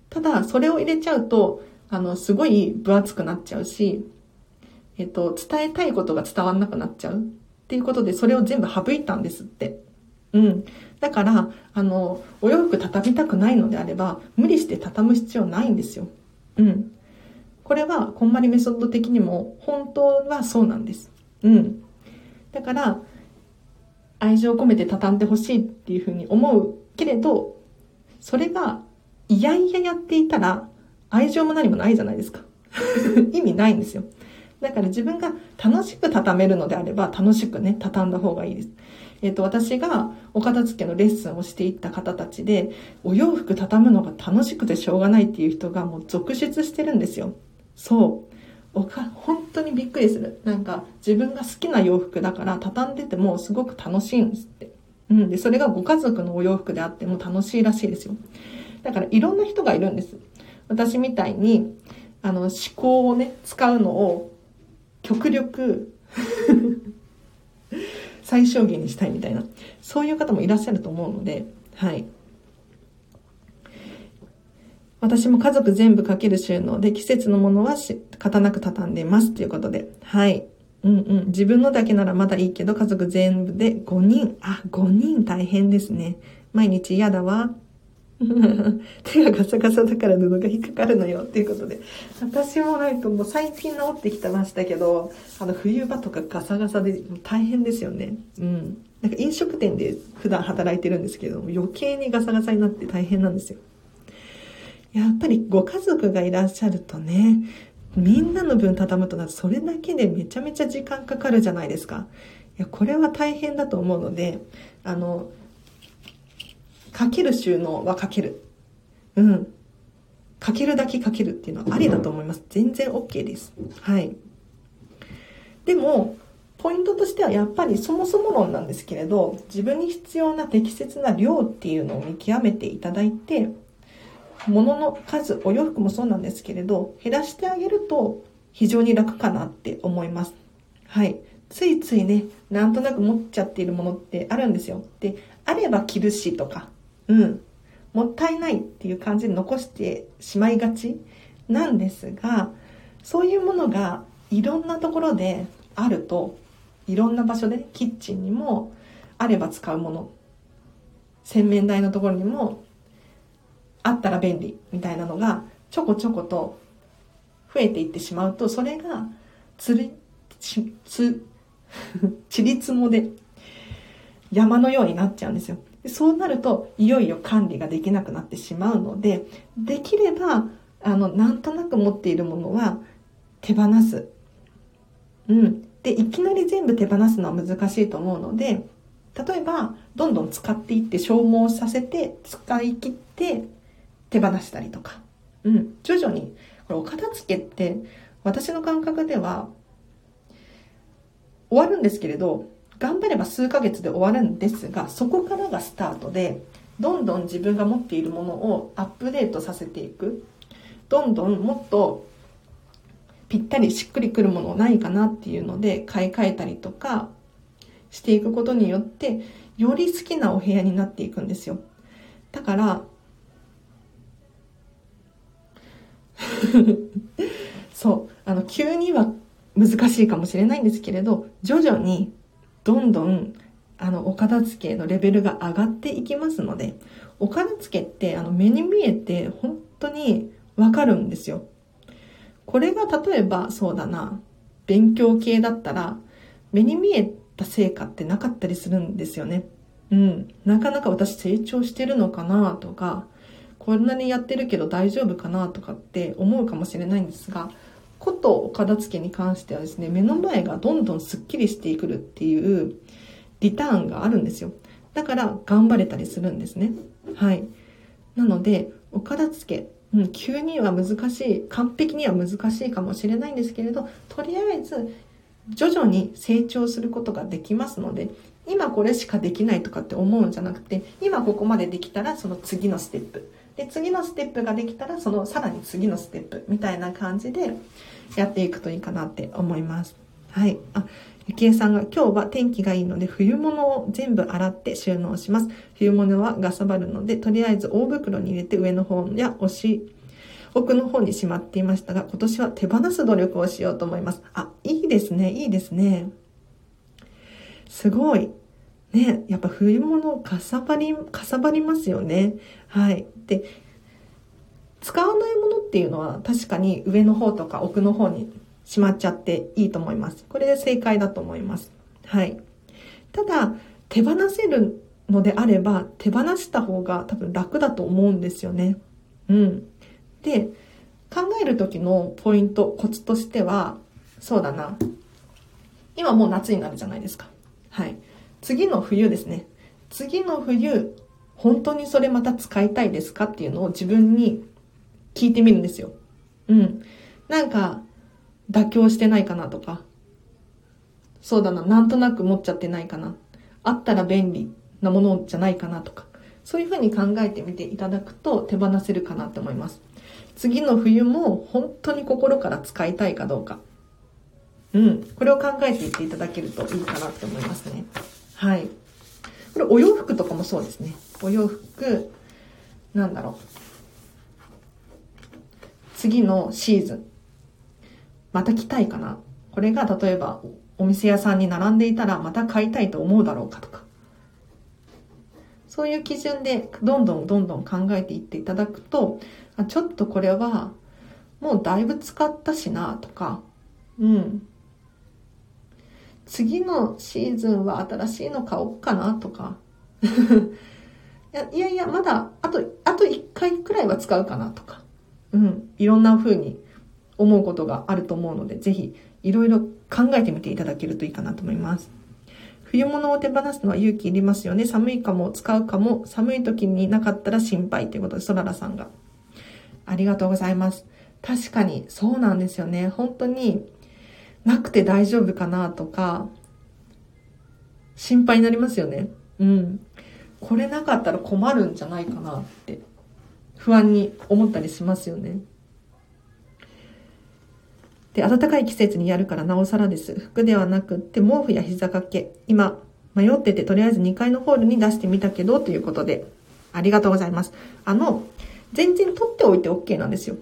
ただ、それを入れちゃうと、あの、すごい分厚くなっちゃうし、えっと、伝えたいことが伝わんなくなっちゃう。っていうことで、それを全部省いたんですって。うん。だから、あの、お洋服畳みたくないのであれば、無理して畳む必要ないんですよ。うん。これは、こんまりメソッド的にも、本当はそうなんです。うん。だから、愛情を込めて畳んでほしいっていうふうに思うけれど、それが、いやいややっていたら、愛情も何もないじゃないですか。意味ないんですよ。だから自分が楽しく畳めるのであれば、楽しくね、畳んだ方がいいです。えっ、と、私がお片付けのレッスンをしていった方たちで、お洋服畳むのが楽しくてしょうがないっていう人がもう続出してるんですよ。そう。おか、本当にびっくりする。なんか、自分が好きな洋服だから畳んでてもすごく楽しいんですって。うん。で、それがご家族のお洋服であっても楽しいらしいですよ。だから、いろんな人がいるんです。私みたいに、あの、思考をね、使うのを極力 最小限にしたいみたいな、そういう方もいらっしゃると思うので、はい。私も家族全部かける収納で季節のものはし、型なく畳んでますということで、はい。うんうん。自分のだけならまだいいけど、家族全部で5人。あ、5人大変ですね。毎日嫌だわ。手がガサガサだから布が引っかかるのよっていうことで。私もなんかもう最近治ってきてましたけど、あの冬場とかガサガサで大変ですよね。うん。なんか飲食店で普段働いてるんですけども、余計にガサガサになって大変なんですよ。やっぱりご家族がいらっしゃるとね、みんなの分畳むとなるとそれだけでめちゃめちゃ時間かかるじゃないですか。いや、これは大変だと思うので、あの、かける収納はかける。うん。かけるだけかけるっていうのはありだと思います。全然 OK です。はい。でも、ポイントとしてはやっぱりそもそも論なんですけれど、自分に必要な適切な量っていうのを見極めていただいて、物の数、お洋服もそうなんですけれど、減らしてあげると非常に楽かなって思います。はい。ついついね、なんとなく持っちゃっているものってあるんですよ。で、あれば着るしとか、うん、もったいないっていう感じで残してしまいがちなんですが、そういうものがいろんなところであると、いろんな場所で、キッチンにもあれば使うもの、洗面台のところにもあったら便利みたいなのがちょこちょこと増えていってしまうとそれがつりちつ ちりつもで山のようになっちゃうんですよそうなるといよいよ管理ができなくなってしまうのでできればあのなんとなく持っているものは手放す。うん。でいきなり全部手放すのは難しいと思うので例えばどんどん使っていって消耗させて使い切って手放したりとか、うん、徐々にこれお片付けって私の感覚では終わるんですけれど頑張れば数ヶ月で終わるんですがそこからがスタートでどんどん自分が持っているものをアップデートさせていく。どんどんもっとぴったりしっくりくるものないかなっていうので買い替えたりとかしていくことによってより好きなお部屋になっていくんですよ。だから そう。あの急には難しいかもしれないんですけれど徐々にどんどんあのお片付けのレベルが上がっていきますのでお片付けってあの目に見えて本当にわかるんですよ。これが例えばそうだな勉強系だったら目に見えた成果ってなかったりするんですよね。うん。なかなか私成長してるのかなとかこんなにやってるけど大丈夫かなとかって思うかもしれないんですがことお片付けに関してはですね目の前がどんどんスッキリしてくるっていうリターンがあるんですよ。だから頑張れたりするんですね。はい。なのでお片付けうん、急には難しい完璧には難しいかもしれないんですけれどとりあえず徐々に成長することができますので今これしかできないとかって思うんじゃなくて今ここまでできたらその次のステップ。で次のステップができたらそのさらに次のステップみたいな感じでやっていくといいかなって思います。はい。あ、ゆきえさんが今日は天気がいいので冬物を全部洗って収納します。冬物はガサバるので、とりあえず大袋に入れて上の方や押し、奥の方にしまっていましたが、今年は手放す努力をしようと思います。あ、いいですね、いいですね。すごい。ね、やっぱ冬物かさばり、かさばりますよね。はい。で、使わないものっていうのは確かに上の方とか奥の方にしまっちゃっていいと思います。これで正解だと思います。はい。ただ、手放せるのであれば、手放した方が多分楽だと思うんですよね。うん。で、考える時のポイント、コツとしては、そうだな。今もう夏になるじゃないですか。はい。次の冬ですね。次の冬、本当にそれまた使いたいですかっていうのを自分に聞いてみるんですよ。うん。なんか、妥協してないかなとか、そうだな、なんとなく持っちゃってないかな。あったら便利なものじゃないかなとか、そういうふうに考えてみていただくと手放せるかなと思います。次の冬も本当に心から使いたいかどうか。うん。これを考えていっていただけるといいかなって思いますね。はい。これお洋服とかもそうですね。お洋服、なんだろう。次のシーズン。また来たいかなこれが例えばお店屋さんに並んでいたらまた買いたいと思うだろうかとか。そういう基準でどんどんどんどん考えていっていただくと、あちょっとこれはもうだいぶ使ったしなとか、うん。次のシーズンは新しいの買おうかなとか。いやいやいや、まだあと、あと1回くらいは使うかなとか。うん。いろんな風に思うことがあると思うので、ぜひいろいろ考えてみていただけるといいかなと思います。冬物を手放すのは勇気いりますよね。寒いかも、使うかも、寒い時になかったら心配ということで、ソララさんが。ありがとうございます。確かに、そうなんですよね。本当になくて大丈夫かなとか、心配になりますよね。うん。これなかったら困るんじゃないかなって、不安に思ったりしますよね。で、暖かい季節にやるからなおさらです。服ではなくって毛布や膝掛け。今、迷っててとりあえず2階のホールに出してみたけど、ということで、ありがとうございます。あの、全然取っておいて OK なんですよ。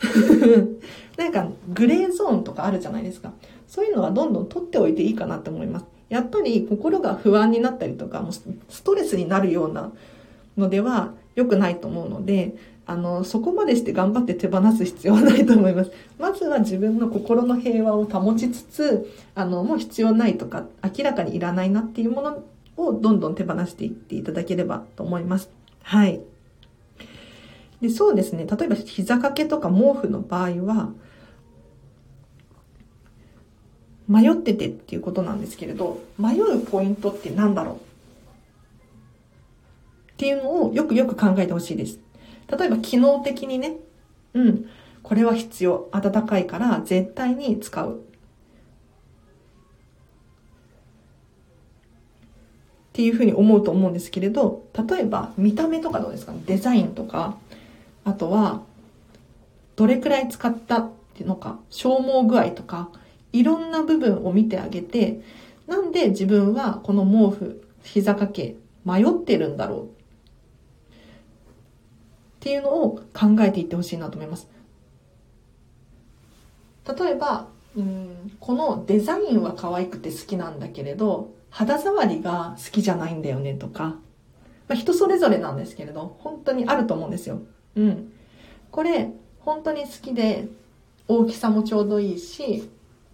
なんか、グレーゾーンとかあるじゃないですか。そういうのはどんどん取っておいていいかなって思います。やっぱり心が不安になったりとか、もうストレスになるようなのでは良くないと思うので、あの、そこまでして頑張って手放す必要はないと思います。まずは自分の心の平和を保ちつつ、あの、もう必要ないとか、明らかにいらないなっていうものをどんどん手放していっていただければと思います。はい。で、そうですね。例えば膝掛けとか毛布の場合は、迷っててっていうことなんですけれど、迷うポイントって何だろう？っていうのをよくよく考えてほしいです。例えば機能的にね、うん、これは必要。暖かいから絶対に使う。っていうふうに思うと思うんですけれど、例えば見た目とかどうですかね？デザインとか、あとは、どれくらい使ったっていうのか、消耗具合とか、いろんな部分を見てあげて、なんで自分はこの毛布、膝掛け、迷ってるんだろうっていうのを考えていってほしいなと思います。例えば、うんこのデザインは可愛くて好きなんだけれど、肌触りが好きじゃないんだよねとか、まあ、人それぞれなんですけれど、本当にあると思うんですよ。うん。これ、本当に好きで、大きさもちょうどいいし、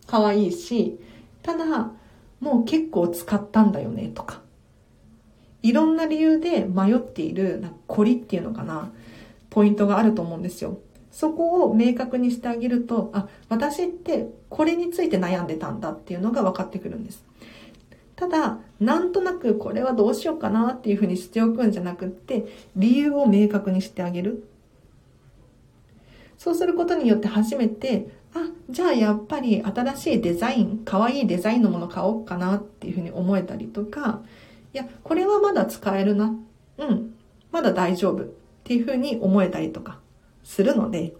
可愛いし、ただ、もう結構使ったんだよねとか、いろんな理由で迷っている、なんか凝りっていうのかな。ポイントがあると思うんですよ。そこを明確にしてあげると、あ、私ってこれについて悩んでたんだっていうのが分かってくるんです。ただ、なんとなくこれはどうしようかなっていうふうにしておくんじゃなくって、理由を明確にしてあげる。そうすることによって初めて、あ、じゃあやっぱり新しいデザイン、可愛いデザインのもの買おうかなっていうふうに思えたりとか、いや、これはまだ使えるな。うん、まだ大丈夫。っていうふうに思えたりとかするので、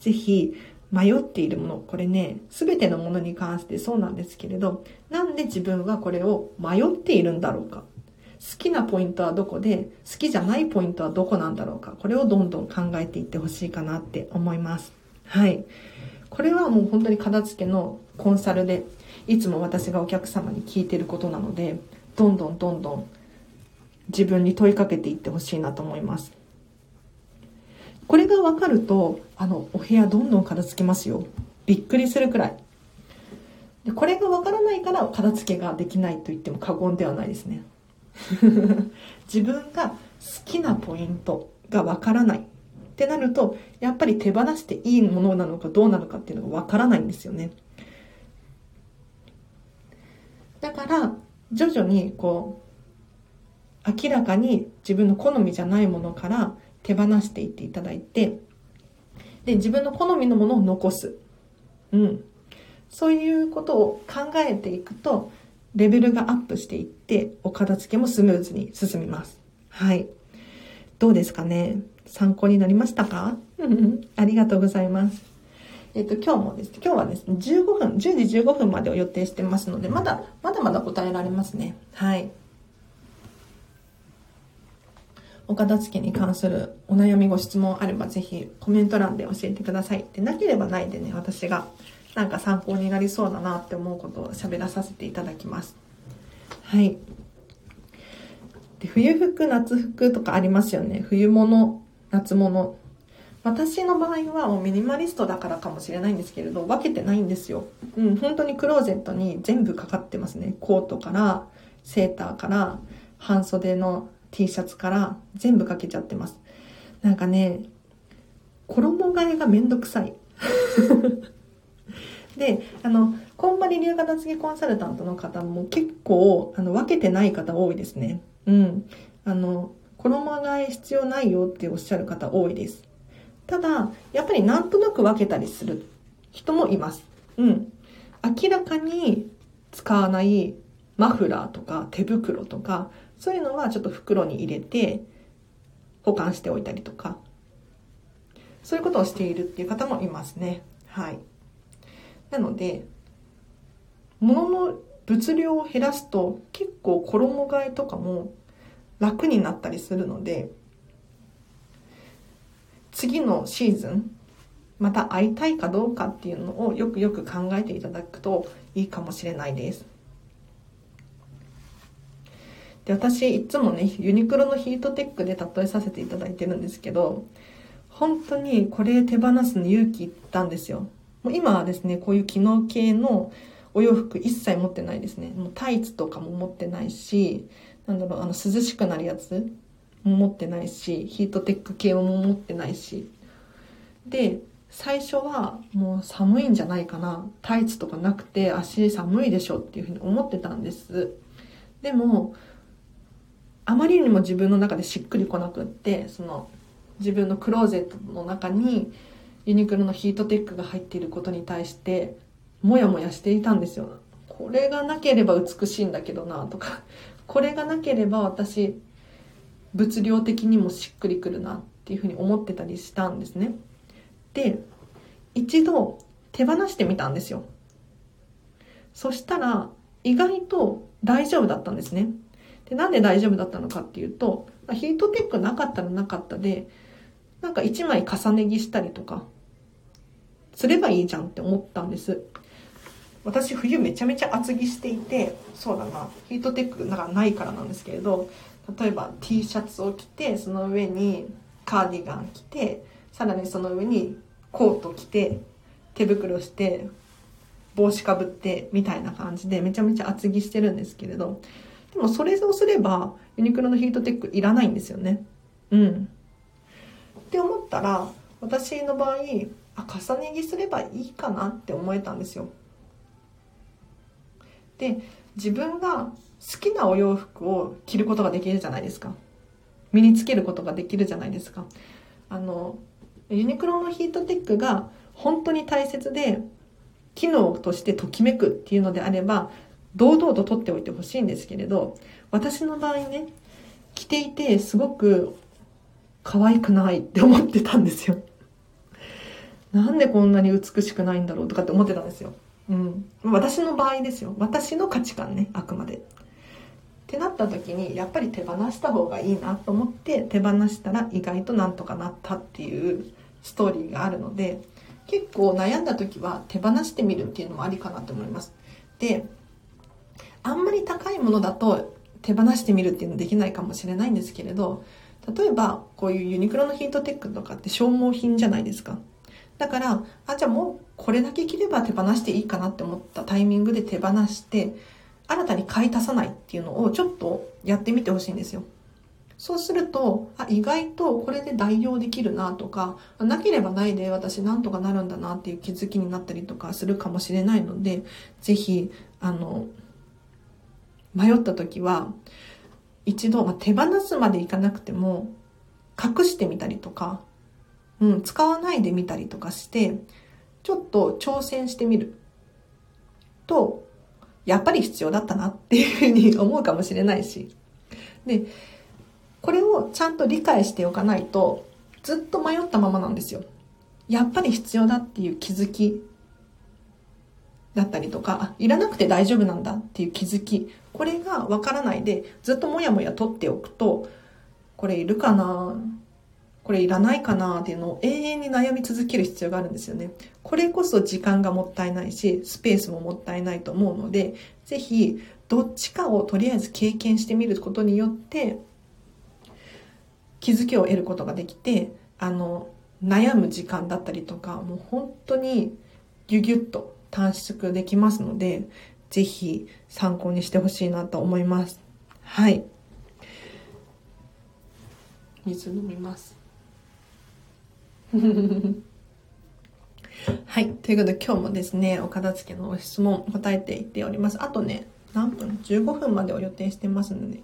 ぜひ迷っているもの、これね、すべてのものに関してそうなんですけれど、なんで自分はこれを迷っているんだろうか。好きなポイントはどこで、好きじゃないポイントはどこなんだろうか。これをどんどん考えていってほしいかなって思います。はい。これはもう本当に片付けのコンサルで、いつも私がお客様に聞いてることなので、どんどんどんどん自分に問いかけていってほしいなと思います。これが分かると、あの、お部屋どんどん片付けますよ。びっくりするくらい。でこれが分からないから片付けができないと言っても過言ではないですね。自分が好きなポイントが分からないってなると、やっぱり手放していいものなのかどうなのかっていうのが分からないんですよね。だから、徐々にこう、明らかに自分の好みじゃないものから手放していっていただいて、で、自分の好みのものを残す。うん。そういうことを考えていくと、レベルがアップしていって、お片付けもスムーズに進みます。はい。どうですかね？参考になりましたか？ありがとうございます。えっ、と、今日もですね、今日はですね、15分、10時15分までを予定してますので、まだ、まだまだ答えられますね。はい。お片付けに関するお悩みご質問あればぜひコメント欄で教えてください。でなければないでね、私がなんか参考になりそうだなって思うことを喋らさせていただきます。はい。で冬服、夏服とかありますよね。冬物、夏物。私の場合はもうミニマリストだからかもしれないんですけれど、分けてないんですよ。うん、本当にクローゼットに全部かかってますね。コートから、セーターから、半袖の T シャツから全部かけちゃってます。なんかね、衣替えがめんどくさい。で、あの、こんまり流片付けコンサルタントの方も結構、あの、分けてない方多いですね。うん。あの、衣替え必要ないよっておっしゃる方多いです。ただ、やっぱりなんとなく分けたりする人もいます。うん。明らかに使わないマフラーとか手袋とかそういうのはちょっと袋に入れて保管しておいたりとか、そういうことをしているっていう方もいますね。はい。なので、物の物量を減らすと結構衣替えとかも楽になったりするので、次のシーズン、また会いたいかどうかっていうのをよくよく考えていただくといいかもしれないです。で私いつもねユニクロのヒートテックで例えさせていただいてるんですけど本当にこれ手放すの勇気いったんですよ。もう今はですね、こういう機能系のお洋服一切持ってないですね。もうタイツとかも持ってないし、なんだろう、あの涼しくなるやつも持ってないし、ヒートテック系も持ってないし。で、最初はもう寒いんじゃないかな。タイツとかなくて足寒いでしょっていうふうに思ってたんです。でも、あまりにも自分の中でしっくりこなくって、その自分のクローゼットの中にユニクロのヒートテックが入っていることに対してモヤモヤしていたんですよ。これがなければ美しいんだけどなとか、これがなければ私物量的にもしっくりくるなっていうふうに思ってたりしたんですね。で、一度手放してみたんですよ。そしたら意外と大丈夫だったんですね。で、なんで大丈夫だったのかっていうと、ヒートテックなかったらなかったで、なんか一枚重ね着したりとか、すればいいじゃんって思ったんです。私冬めちゃめちゃ厚着していて、そうだな、ヒートテックなんかないからなんですけれど、例えば T シャツを着て、その上にカーディガン着て、さらにその上にコート着て、手袋して、帽子かぶってみたいな感じでめちゃめちゃ厚着してるんですけれど、でもそれをすればユニクロのヒートテックいらないんですよね。うん。って思ったら、私の場合、あ、重ね着すればいいかなって思えたんですよ。で、自分が好きなお洋服を着ることができるじゃないですか。身につけることができるじゃないですか。あの、ユニクロのヒートテックが本当に大切で、機能としてときめくっていうのであれば、堂々と取っておいてほしいんですけれど、私の場合ね、着ていてすごく可愛くないって思ってたんですよ。なんでこんなに美しくないんだろうとかって思ってたんですよ。うん。私の場合ですよ。私の価値観ね、あくまで。ってなった時に、やっぱり手放した方がいいなと思って手放したら意外となんとかなったっていうストーリーがあるので、結構悩んだ時は手放してみるっていうのもありかなと思います。で、あんまり高いものだと手放してみるっていうのできないかもしれないんですけれど、例えばこういうユニクロのヒートテックとかって消耗品じゃないですか。だから、あ、じゃあもうこれだけ着れば手放していいかなって思ったタイミングで手放して、新たに買い足さないっていうのをちょっとやってみてほしいんですよ。そうすると、あ、意外とこれで代用できるなとか、なければないで私なんとかなるんだなっていう気づきになったりとかするかもしれないので、ぜひ、あの、迷った時は、一度、まあ、手放すまでいかなくても、隠してみたりとか、うん、使わないでみたりとかして、ちょっと挑戦してみる。と、やっぱり必要だったなっていうふうに思うかもしれないし。で、これをちゃんと理解しておかないと、ずっと迷ったままなんですよ。やっぱり必要だっていう気づきだったりとか、いらなくて大丈夫なんだっていう気づき、これがわからないで、ずっともやもや取っておくと、これいるかなこれいらないかなっていうのを永遠に悩み続ける必要があるんですよね。これこそ時間がもったいないし、スペースももったいないと思うので、ぜひ、どっちかをとりあえず経験してみることによって、気づきを得ることができて、あの、悩む時間だったりとか、もう本当にギュギュッと短縮できますので、ぜひ参考にしてほしいなと思います。はい。水飲みます。はい。ということで今日もですね、お片付けの質問答えていっております。あとね、何分 ?15 分までを予定してますので、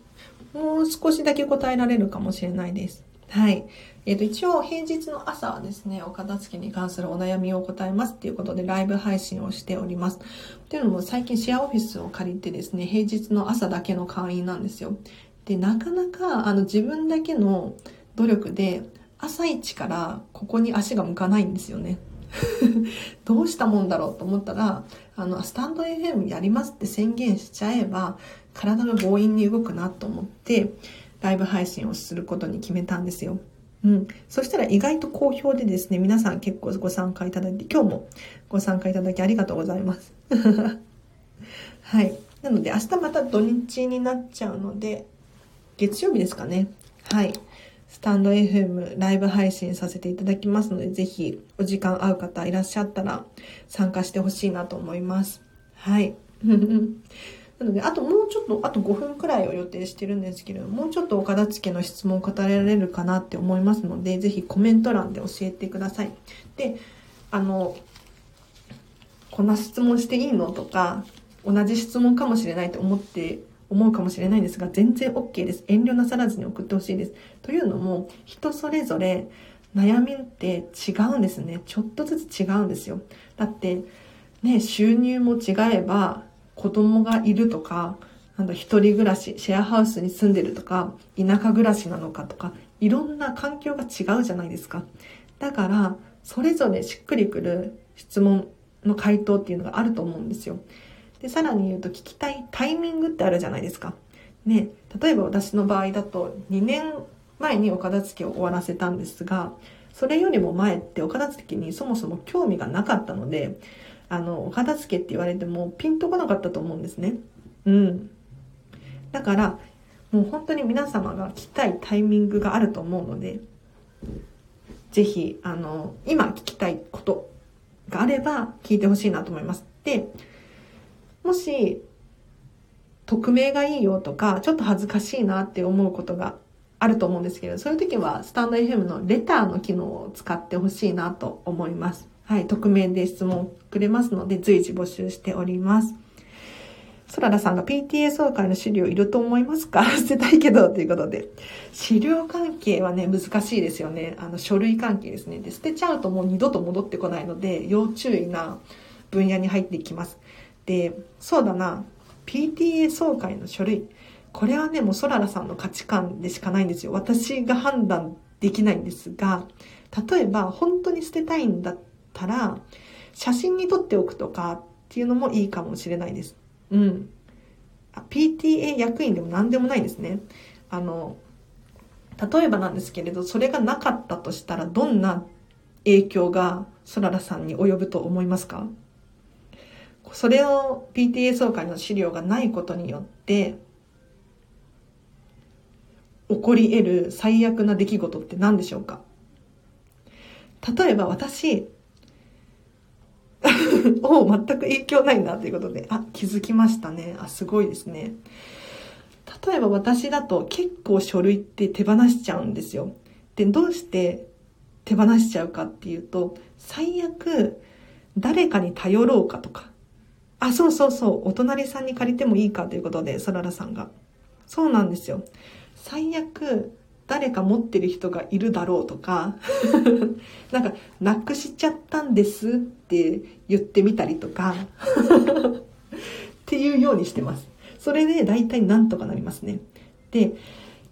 もう少しだけ答えられるかもしれないです。はい。えっ、ー、と、一応平日の朝はですね、お片付けに関するお悩みを答えますっていうことでライブ配信をしております。っていうのも最近シェアオフィスを借りてですね、平日の朝だけの会員なんですよ。で、なかなかあの自分だけの努力で朝一からここに足が向かないんですよね。どうしたもんだろうと思ったら、あの、スタンド FM やりますって宣言しちゃえば、体が強引に動くなと思って、ライブ配信をすることに決めたんですよ。うん。そしたら意外と好評でですね、皆さん結構ご参加いただいて、今日もご参加いただきありがとうございます。はい。なので明日また土日になっちゃうので、月曜日ですかね。はい。スタンド FM ライブ配信させていただきますので、ぜひお時間合う方いらっしゃったら参加してほしいなと思います。はい。なので、あともうちょっと、あと5分くらいを予定してるんですけれども、もうちょっとお片付けの質問を答えられるかなって思いますので、ぜひコメント欄で教えてください。で、あの、こんな質問していいのとか、同じ質問かもしれないと思って思うかもしれないんですが、全然 OK です。遠慮なさらずに送ってほしいです。というのも、人それぞれ悩みって違うんですね。ちょっとずつ違うんですよ。だって、ね、収入も違えば、子供がいるとか、なんだ、一人暮らし、シェアハウスに住んでるとか、田舎暮らしなのかとか、いろんな環境が違うじゃないですか。だから、それぞれしっくりくる質問の回答っていうのがあると思うんですよ。で、さらに言うと聞きたいタイミングってあるじゃないですか。ね、例えば私の場合だと2年前にお片付けを終わらせたんですが、それよりも前ってお片付けにそもそも興味がなかったので、あの、お片付けって言われてもピンとこなかったと思うんですね。うん。だから、もう本当に皆様が聞きたいタイミングがあると思うので、ぜひ、あの、今聞きたいことがあれば聞いてほしいなと思います。で、もし、匿名がいいよとか、ちょっと恥ずかしいなって思うことがあると思うんですけど、そういう時はスタンド FM のレターの機能を使ってほしいなと思います。はい、匿名で質問くれますので、随時募集しております。ソララさんが PTA 総会の資料いると思いますか？捨てたいけど、ということで。資料関係はね、難しいですよね。あの、書類関係ですね。で、捨てちゃうともう二度と戻ってこないので、要注意な分野に入っていきます。で、そうだな、PTA 総会の書類。これはね、もうソララさんの価値観でしかないんですよ。私が判断できないんですが、例えば本当に捨てたいんだったら、写真に撮っておくとかっていうのもいいかもしれないです。うん。PTA 役員でも何でもないですね。あの、例えばなんですけれど、それがなかったとしたら、どんな影響がソララさんに及ぶと思いますか？それを PTA 総会の資料がないことによって、起こり得る最悪な出来事って何でしょうか？例えば私、お全く影響ないんだということで、あ、気づきましたね。あ、すごいですね。例えば私だと結構書類って手放しちゃうんですよ。で、どうして手放しちゃうかっていうと、最悪誰かに頼ろうかとか。あ、そうそうそう、お隣さんに借りてもいいかということで、ソララさんが。そうなんですよ。最悪誰か持ってる人がいるだろうとか なんか、なくしちゃったんですって言ってみたりとかっていうようにしてます。それで大体なんとかなりますね。で、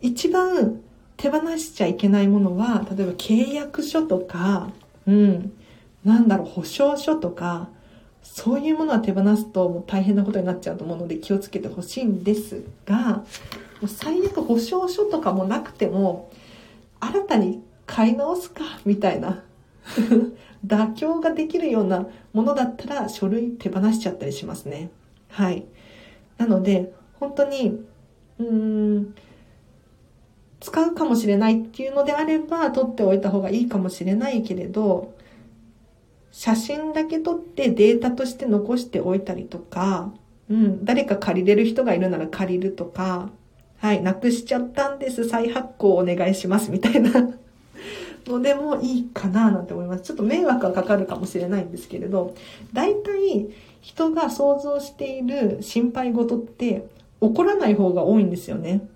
一番手放しちゃいけないものは、例えば契約書とか、うん、なんだろう、保証書とか、そういうものは手放すともう大変なことになっちゃうと思うので気をつけてほしいんですが、最悪保証書とかもなくても、新たに買い直すか、みたいな。妥協ができるようなものだったら書類手放しちゃったりしますね。はい。なので、本当に、うーん、使うかもしれないっていうのであれば、取っておいた方がいいかもしれないけれど、写真だけ撮ってデータとして残しておいたりとか、うん、誰か借りれる人がいるなら借りるとか、はい、なくしちゃったんです。再発行お願いします。みたいな のでもいいかななんて思います。ちょっと迷惑はかかるかもしれないんですけれど、大体人が想像している心配事って起こらない方が多いんですよね。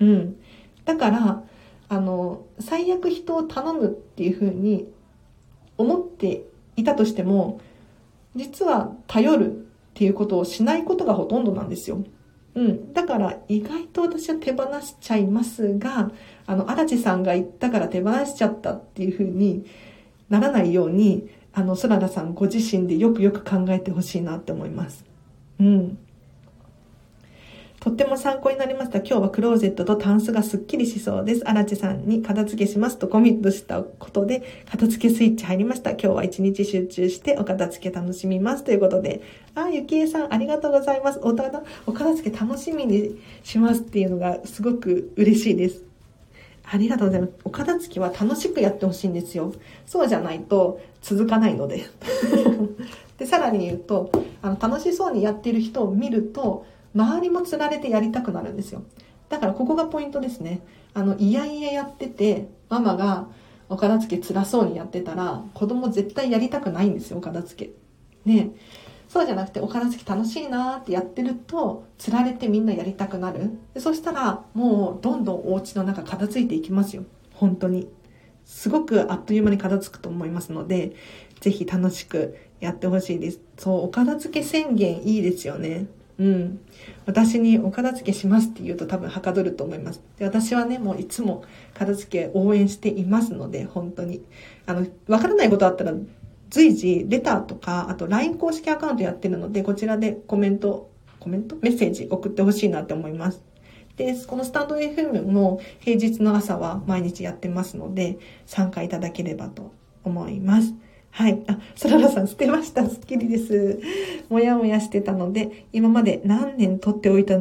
うん。だから、あの、最悪人を頼むっていうふうに思っていたとしても、実は頼るっていうことをしないことがほとんどなんですよ。うん。だから意外と私は手放しちゃいますが、あの、荒地さんが言ったから手放しちゃったっていうふうにならないように、あの、ソララさんご自身でよくよく考えてほしいなって思います。うん。とっても参考になりました。今日はクローゼットとタンスがスッキリしそうです。荒地さんに片付けしますとコミットしたことで、片付けスイッチ入りました。今日は一日集中してお片付け楽しみます。ということで、あ、ゆきえさんありがとうございます。おただ、お片付け楽しみにしますっていうのがすごく嬉しいです。ありがとうございます。お片付けは楽しくやってほしいんですよ。そうじゃないと続かないので。で、さらに言うと、あの、楽しそうにやってる人を見ると、周りもつられてやりたくなるんですよ。だからここがポイントですね。あの、いやいややってて、ママがお片付け辛そうにやってたら、子供絶対やりたくないんですよ、お片付け。ね。そうじゃなくて、お片付け楽しいなってやってると、つられてみんなやりたくなる。でそしたら、もうどんどんお家の中片付いていきますよ。本当に。すごくあっという間に片付くと思いますので、ぜひ楽しくやってほしいです。そう、お片付け宣言いいですよね。うん。私にお片付けしますって言うと多分はかどると思います。で私はね、もういつも片付け応援していますので、本当に。あの、わからないことあったら随時レターとか、あと LINE 公式アカウントやってるので、こちらでコメント、コメント？メッセージ送ってほしいなって思います。で、このスタンド FM も平日の朝は毎日やってますので、参加いただければと思います。はい。あ、そららさん捨てました。すっきりです。もやもやしてたので、今まで何年撮っておいた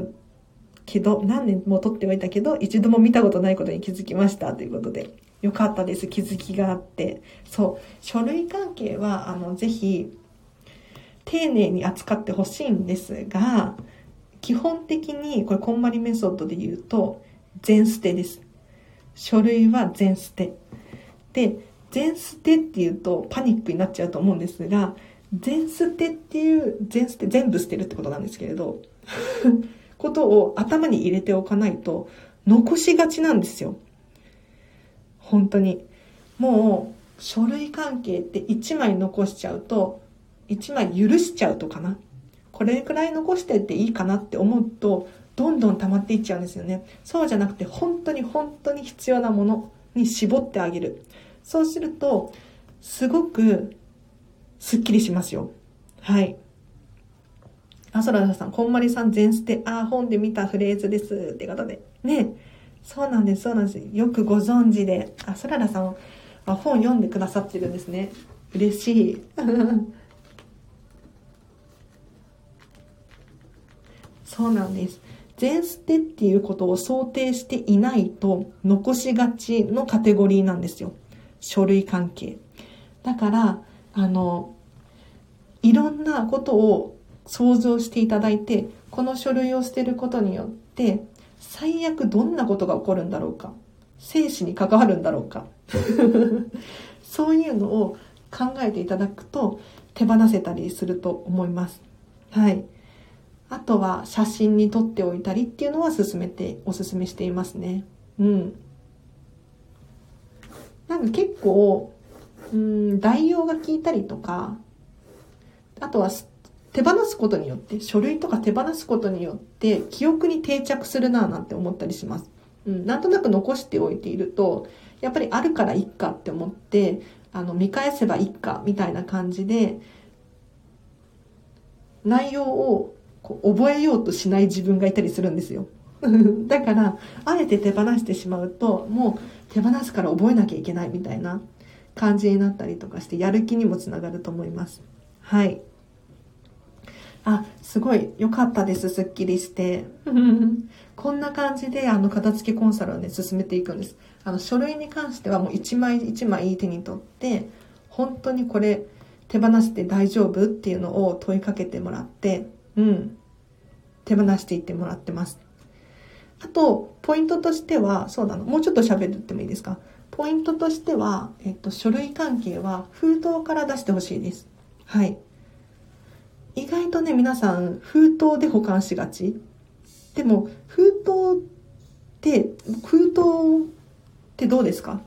けど、何年も撮っておいたけど、一度も見たことないことに気づきました。ということで、よかったです。気づきがあって。そう。書類関係は、あの、ぜひ、丁寧に扱ってほしいんですが、基本的に、これ、こんまりメソッドで言うと、全捨てです。書類は全捨て。で、全捨てっていうとパニックになっちゃうと思うんですが、全捨てっていう、全捨て、全部捨てるってことなんですけれど、ことを頭に入れておかないと残しがちなんですよ。本当に。もう書類関係って1枚残しちゃうと、1枚許しちゃうとかな。これくらい残してっていいかなって思うと、どんどん溜まっていっちゃうんですよね。そうじゃなくて本当に本当に必要なものに絞ってあげる。そうすると、すごくすっきりしますよ。はい。あ、そらさん、こんまりさん全捨て、あ、本で見たフレーズです。って方で。ね。そうなんです、そうなんです。よくご存知で。あ、そららさんは本読んでくださってるんですね。嬉しい。そうなんです。全捨てっていうことを想定していないと残しがちのカテゴリーなんですよ。書類関係。だから、あの、いろんなことを想像していただいて、この書類を捨てることによって、最悪どんなことが起こるんだろうか。生死に関わるんだろうか。そういうのを考えていただくと手放せたりすると思います。はい。あとは写真に撮っておいたりっていうのは進めて、おすすめしていますね。うん。なんか結構、うん、代用が効いたりとか、あとは手放すことによって、書類とか手放すことによって、記憶に定着するなぁなんて思ったりします。うん、なんとなく残しておいていると、やっぱりあるからいっかって思って、あの、見返せばいっかみたいな感じで、内容をこう覚えようとしない自分がいたりするんですよ。だから、あえて手放してしまうと、もう手放すから覚えなきゃいけないみたいな感じになったりとかして、やる気にもつながると思います。はい。あ、すごい良かったです。すっきりして。こんな感じで、あの、片付けコンサルをね、進めていくんです。あの、書類に関してはもう一枚一枚いい手に取って、本当にこれ手放して大丈夫っていうのを問いかけてもらって、うん。手放していってもらってます。あと、ポイントとしては、そうなの、もうちょっと喋ってもいいですか？ポイントとしては、えっと、書類関係は封筒から出してほしいです。はい。意外とね、皆さん、封筒で保管しがち。でも、封筒って、封筒ってどうですか？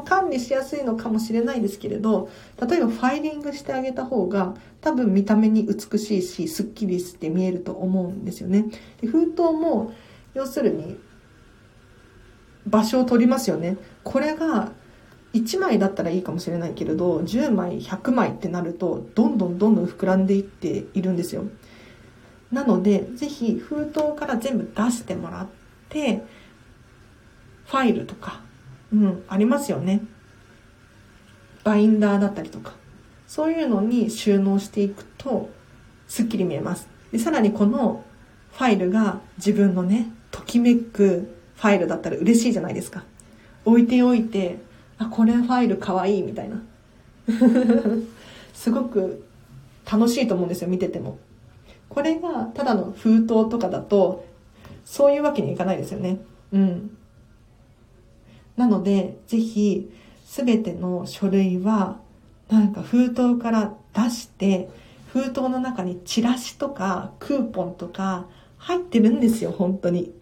管理しやすいのかもしれないですけれど、例えばファイリングしてあげた方が多分見た目に美しいし、スッキリして見えると思うんですよね。で封筒も、要するに、場所を取りますよね。これが1枚だったらいいかもしれないけれど、10枚、100枚ってなると、どんどんどんどん膨らんでいっているんですよ。なので、ぜひ封筒から全部出してもらって、ファイルとかうん、ありますよね。バインダーだったりとか。そういうのに収納していくと、すっきり見えます。で、さらにこのファイルが自分のね、ときめくファイルだったら嬉しいじゃないですか。置いておいて、あ、これファイルかわいいみたいな。すごく楽しいと思うんですよ、見てても。これがただの封筒とかだと、そういうわけにいかないですよね。うん。なので、ぜひ、すべての書類は、なんか封筒から出して、封筒の中にチラシとかクーポンとか入ってるんですよ、本当に。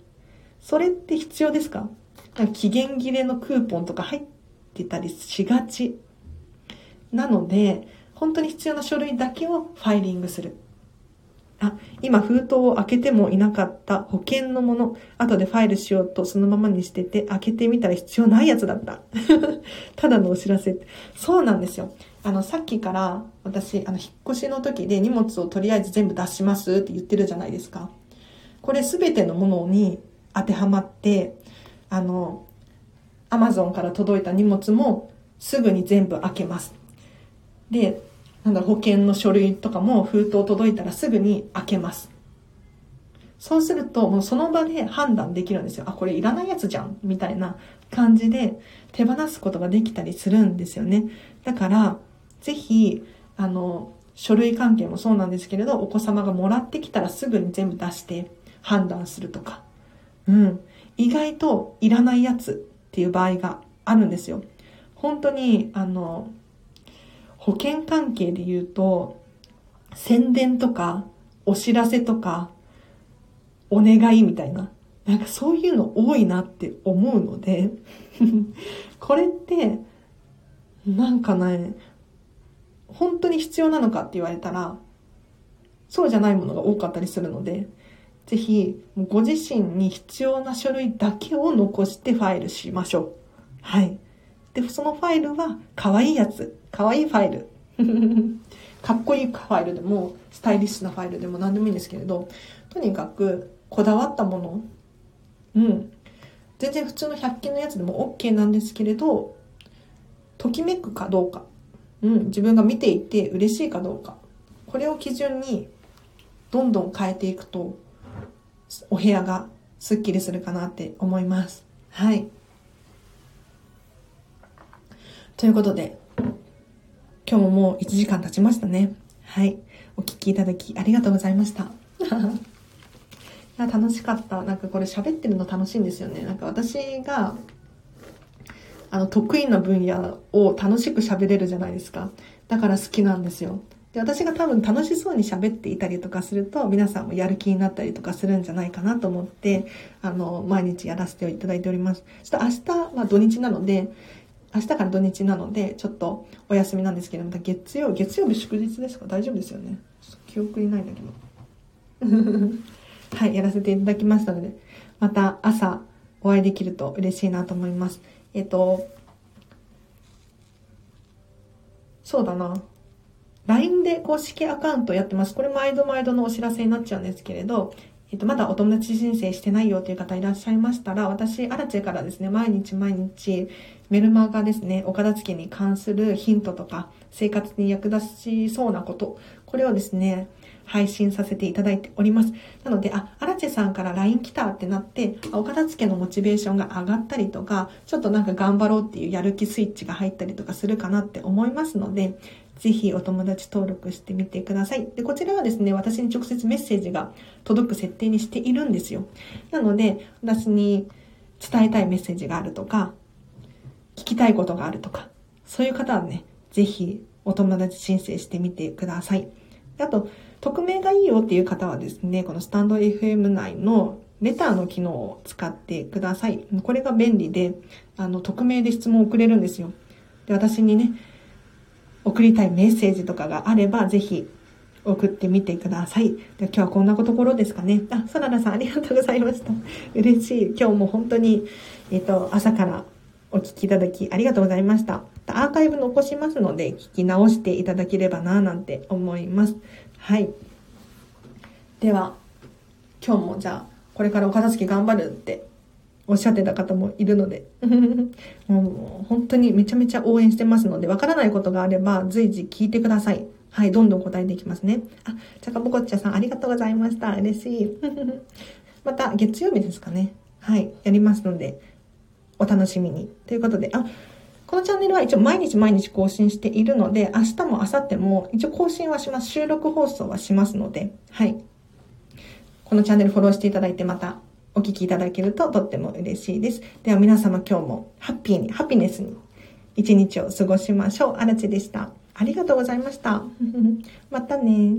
それって必要ですか？期限切れのクーポンとか入ってたりしがち。なので、本当に必要な書類だけをファイリングする。あ、今封筒を開けてもいなかった保険のもの、後でファイルしようとそのままにしてて、開けてみたら必要ないやつだった。ただのお知らせ。そうなんですよ。あの、さっきから私、あの、引っ越しの時で荷物をとりあえず全部出しますって言ってるじゃないですか。これすべてのものに当てはまって、あの、アマゾンから届いた荷物もすぐに全部開けます。で、なんだ保険の書類とかも封筒届いたらすぐに開けます。そうすると、もうその場で判断できるんですよ。あ、これいらないやつじゃんみたいな感じで手放すことができたりするんですよね。だから、ぜひ、あの、書類関係もそうなんですけれど、お子様がもらってきたらすぐに全部出して判断するとか。うん。意外といらないやつっていう場合があるんですよ。本当に、あの、保険関係で言うと、宣伝とか、お知らせとか、お願いみたいな。なんかそういうの多いなって思うので これって、なんかね、本当に必要なのかって言われたら、そうじゃないものが多かったりするので、ぜひ、ご自身に必要な書類だけを残してファイルしましょう。はい。で、そのファイルは、可愛いやつ。可愛いファイル。かっこいいファイルでも、スタイリッシュなファイルでも何でもいいんですけれど、とにかく、こだわったもの。うん。全然普通の100均のやつでも OK なんですけれど、ときめくかどうか。うん、自分が見ていて嬉しいかどうか。これを基準にどんどん変えていくと、お部屋がスッキリするかなって思います。はい。ということで、今日ももう1時間経ちましたね。はい。お聴きいただきありがとうございました。いや、楽しかった。なんかこれ喋ってるの楽しいんですよね。なんか私があの、得意な分野を楽しく喋れるじゃないですか。だから好きなんですよ。で、私が多分楽しそうに喋っていたりとかすると、皆さんもやる気になったりとかするんじゃないかなと思って、あの、毎日やらせていただいております。ちょっと明日は土日なので、明日から土日なので、ちょっとお休みなんですけど、また月曜、月曜日祝日ですか？大丈夫ですよね。記憶にないんだけど。はい、やらせていただきましたので、また朝お会いできると嬉しいなと思います。えっと、そうだな。LINE で公式アカウントやってます。これ毎度毎度のお知らせになっちゃうんですけれど、えっと、まだお友達申請してないよという方いらっしゃいましたら、私、アラチェからですね、毎日毎日、メルマガですね、お片付けに関するヒントとか、生活に役立ちそうなこと、これをですね、配信させていただいております。なので、あ、アラチェさんから LINE 来たってなって、お片付けのモチベーションが上がったりとか、ちょっとなんか頑張ろうっていうやる気スイッチが入ったりとかするかなって思いますので、ぜひお友達登録してみてください。で、こちらはですね、私に直接メッセージが届く設定にしているんですよ。なので、私に伝えたいメッセージがあるとか、聞きたいことがあるとか、そういう方はね、ぜひお友達申請してみてください。あと、匿名がいいよっていう方はですね、このスタンド FM 内のレターの機能を使ってください。これが便利で、あの、匿名で質問を送れるんですよ。で、私にね、送りたいメッセージとかがあれば、ぜひ送ってみてください。で今日はこんなところですかね。あ、ソララさんありがとうございました。嬉しい。今日も本当に、えっ、と、朝からお聞きいただきありがとうございました。アーカイブ残しますので、聞き直していただければな、なんて思います。はい。では、今日もじゃあ、これからお片付け頑張るっておっしゃってた方もいるので、もう本当にめちゃめちゃ応援してますので、わからないことがあれば随時聞いてください。はい、どんどん答えていきますね。あ、ちゃかぼこっちゃさんありがとうございました。嬉しい。また月曜日ですかね。はい。はい、やりますので、お楽しみに。ということで、あ、このチャンネルは一応毎日毎日更新しているので、明日も明後日も一応更新はします。収録放送はしますので、はい。このチャンネルフォローしていただいてまたお聞きいただけるととっても嬉しいです。では皆様今日もハッピーに、ハピネスに一日を過ごしましょう。あらちでした。ありがとうございました。またね。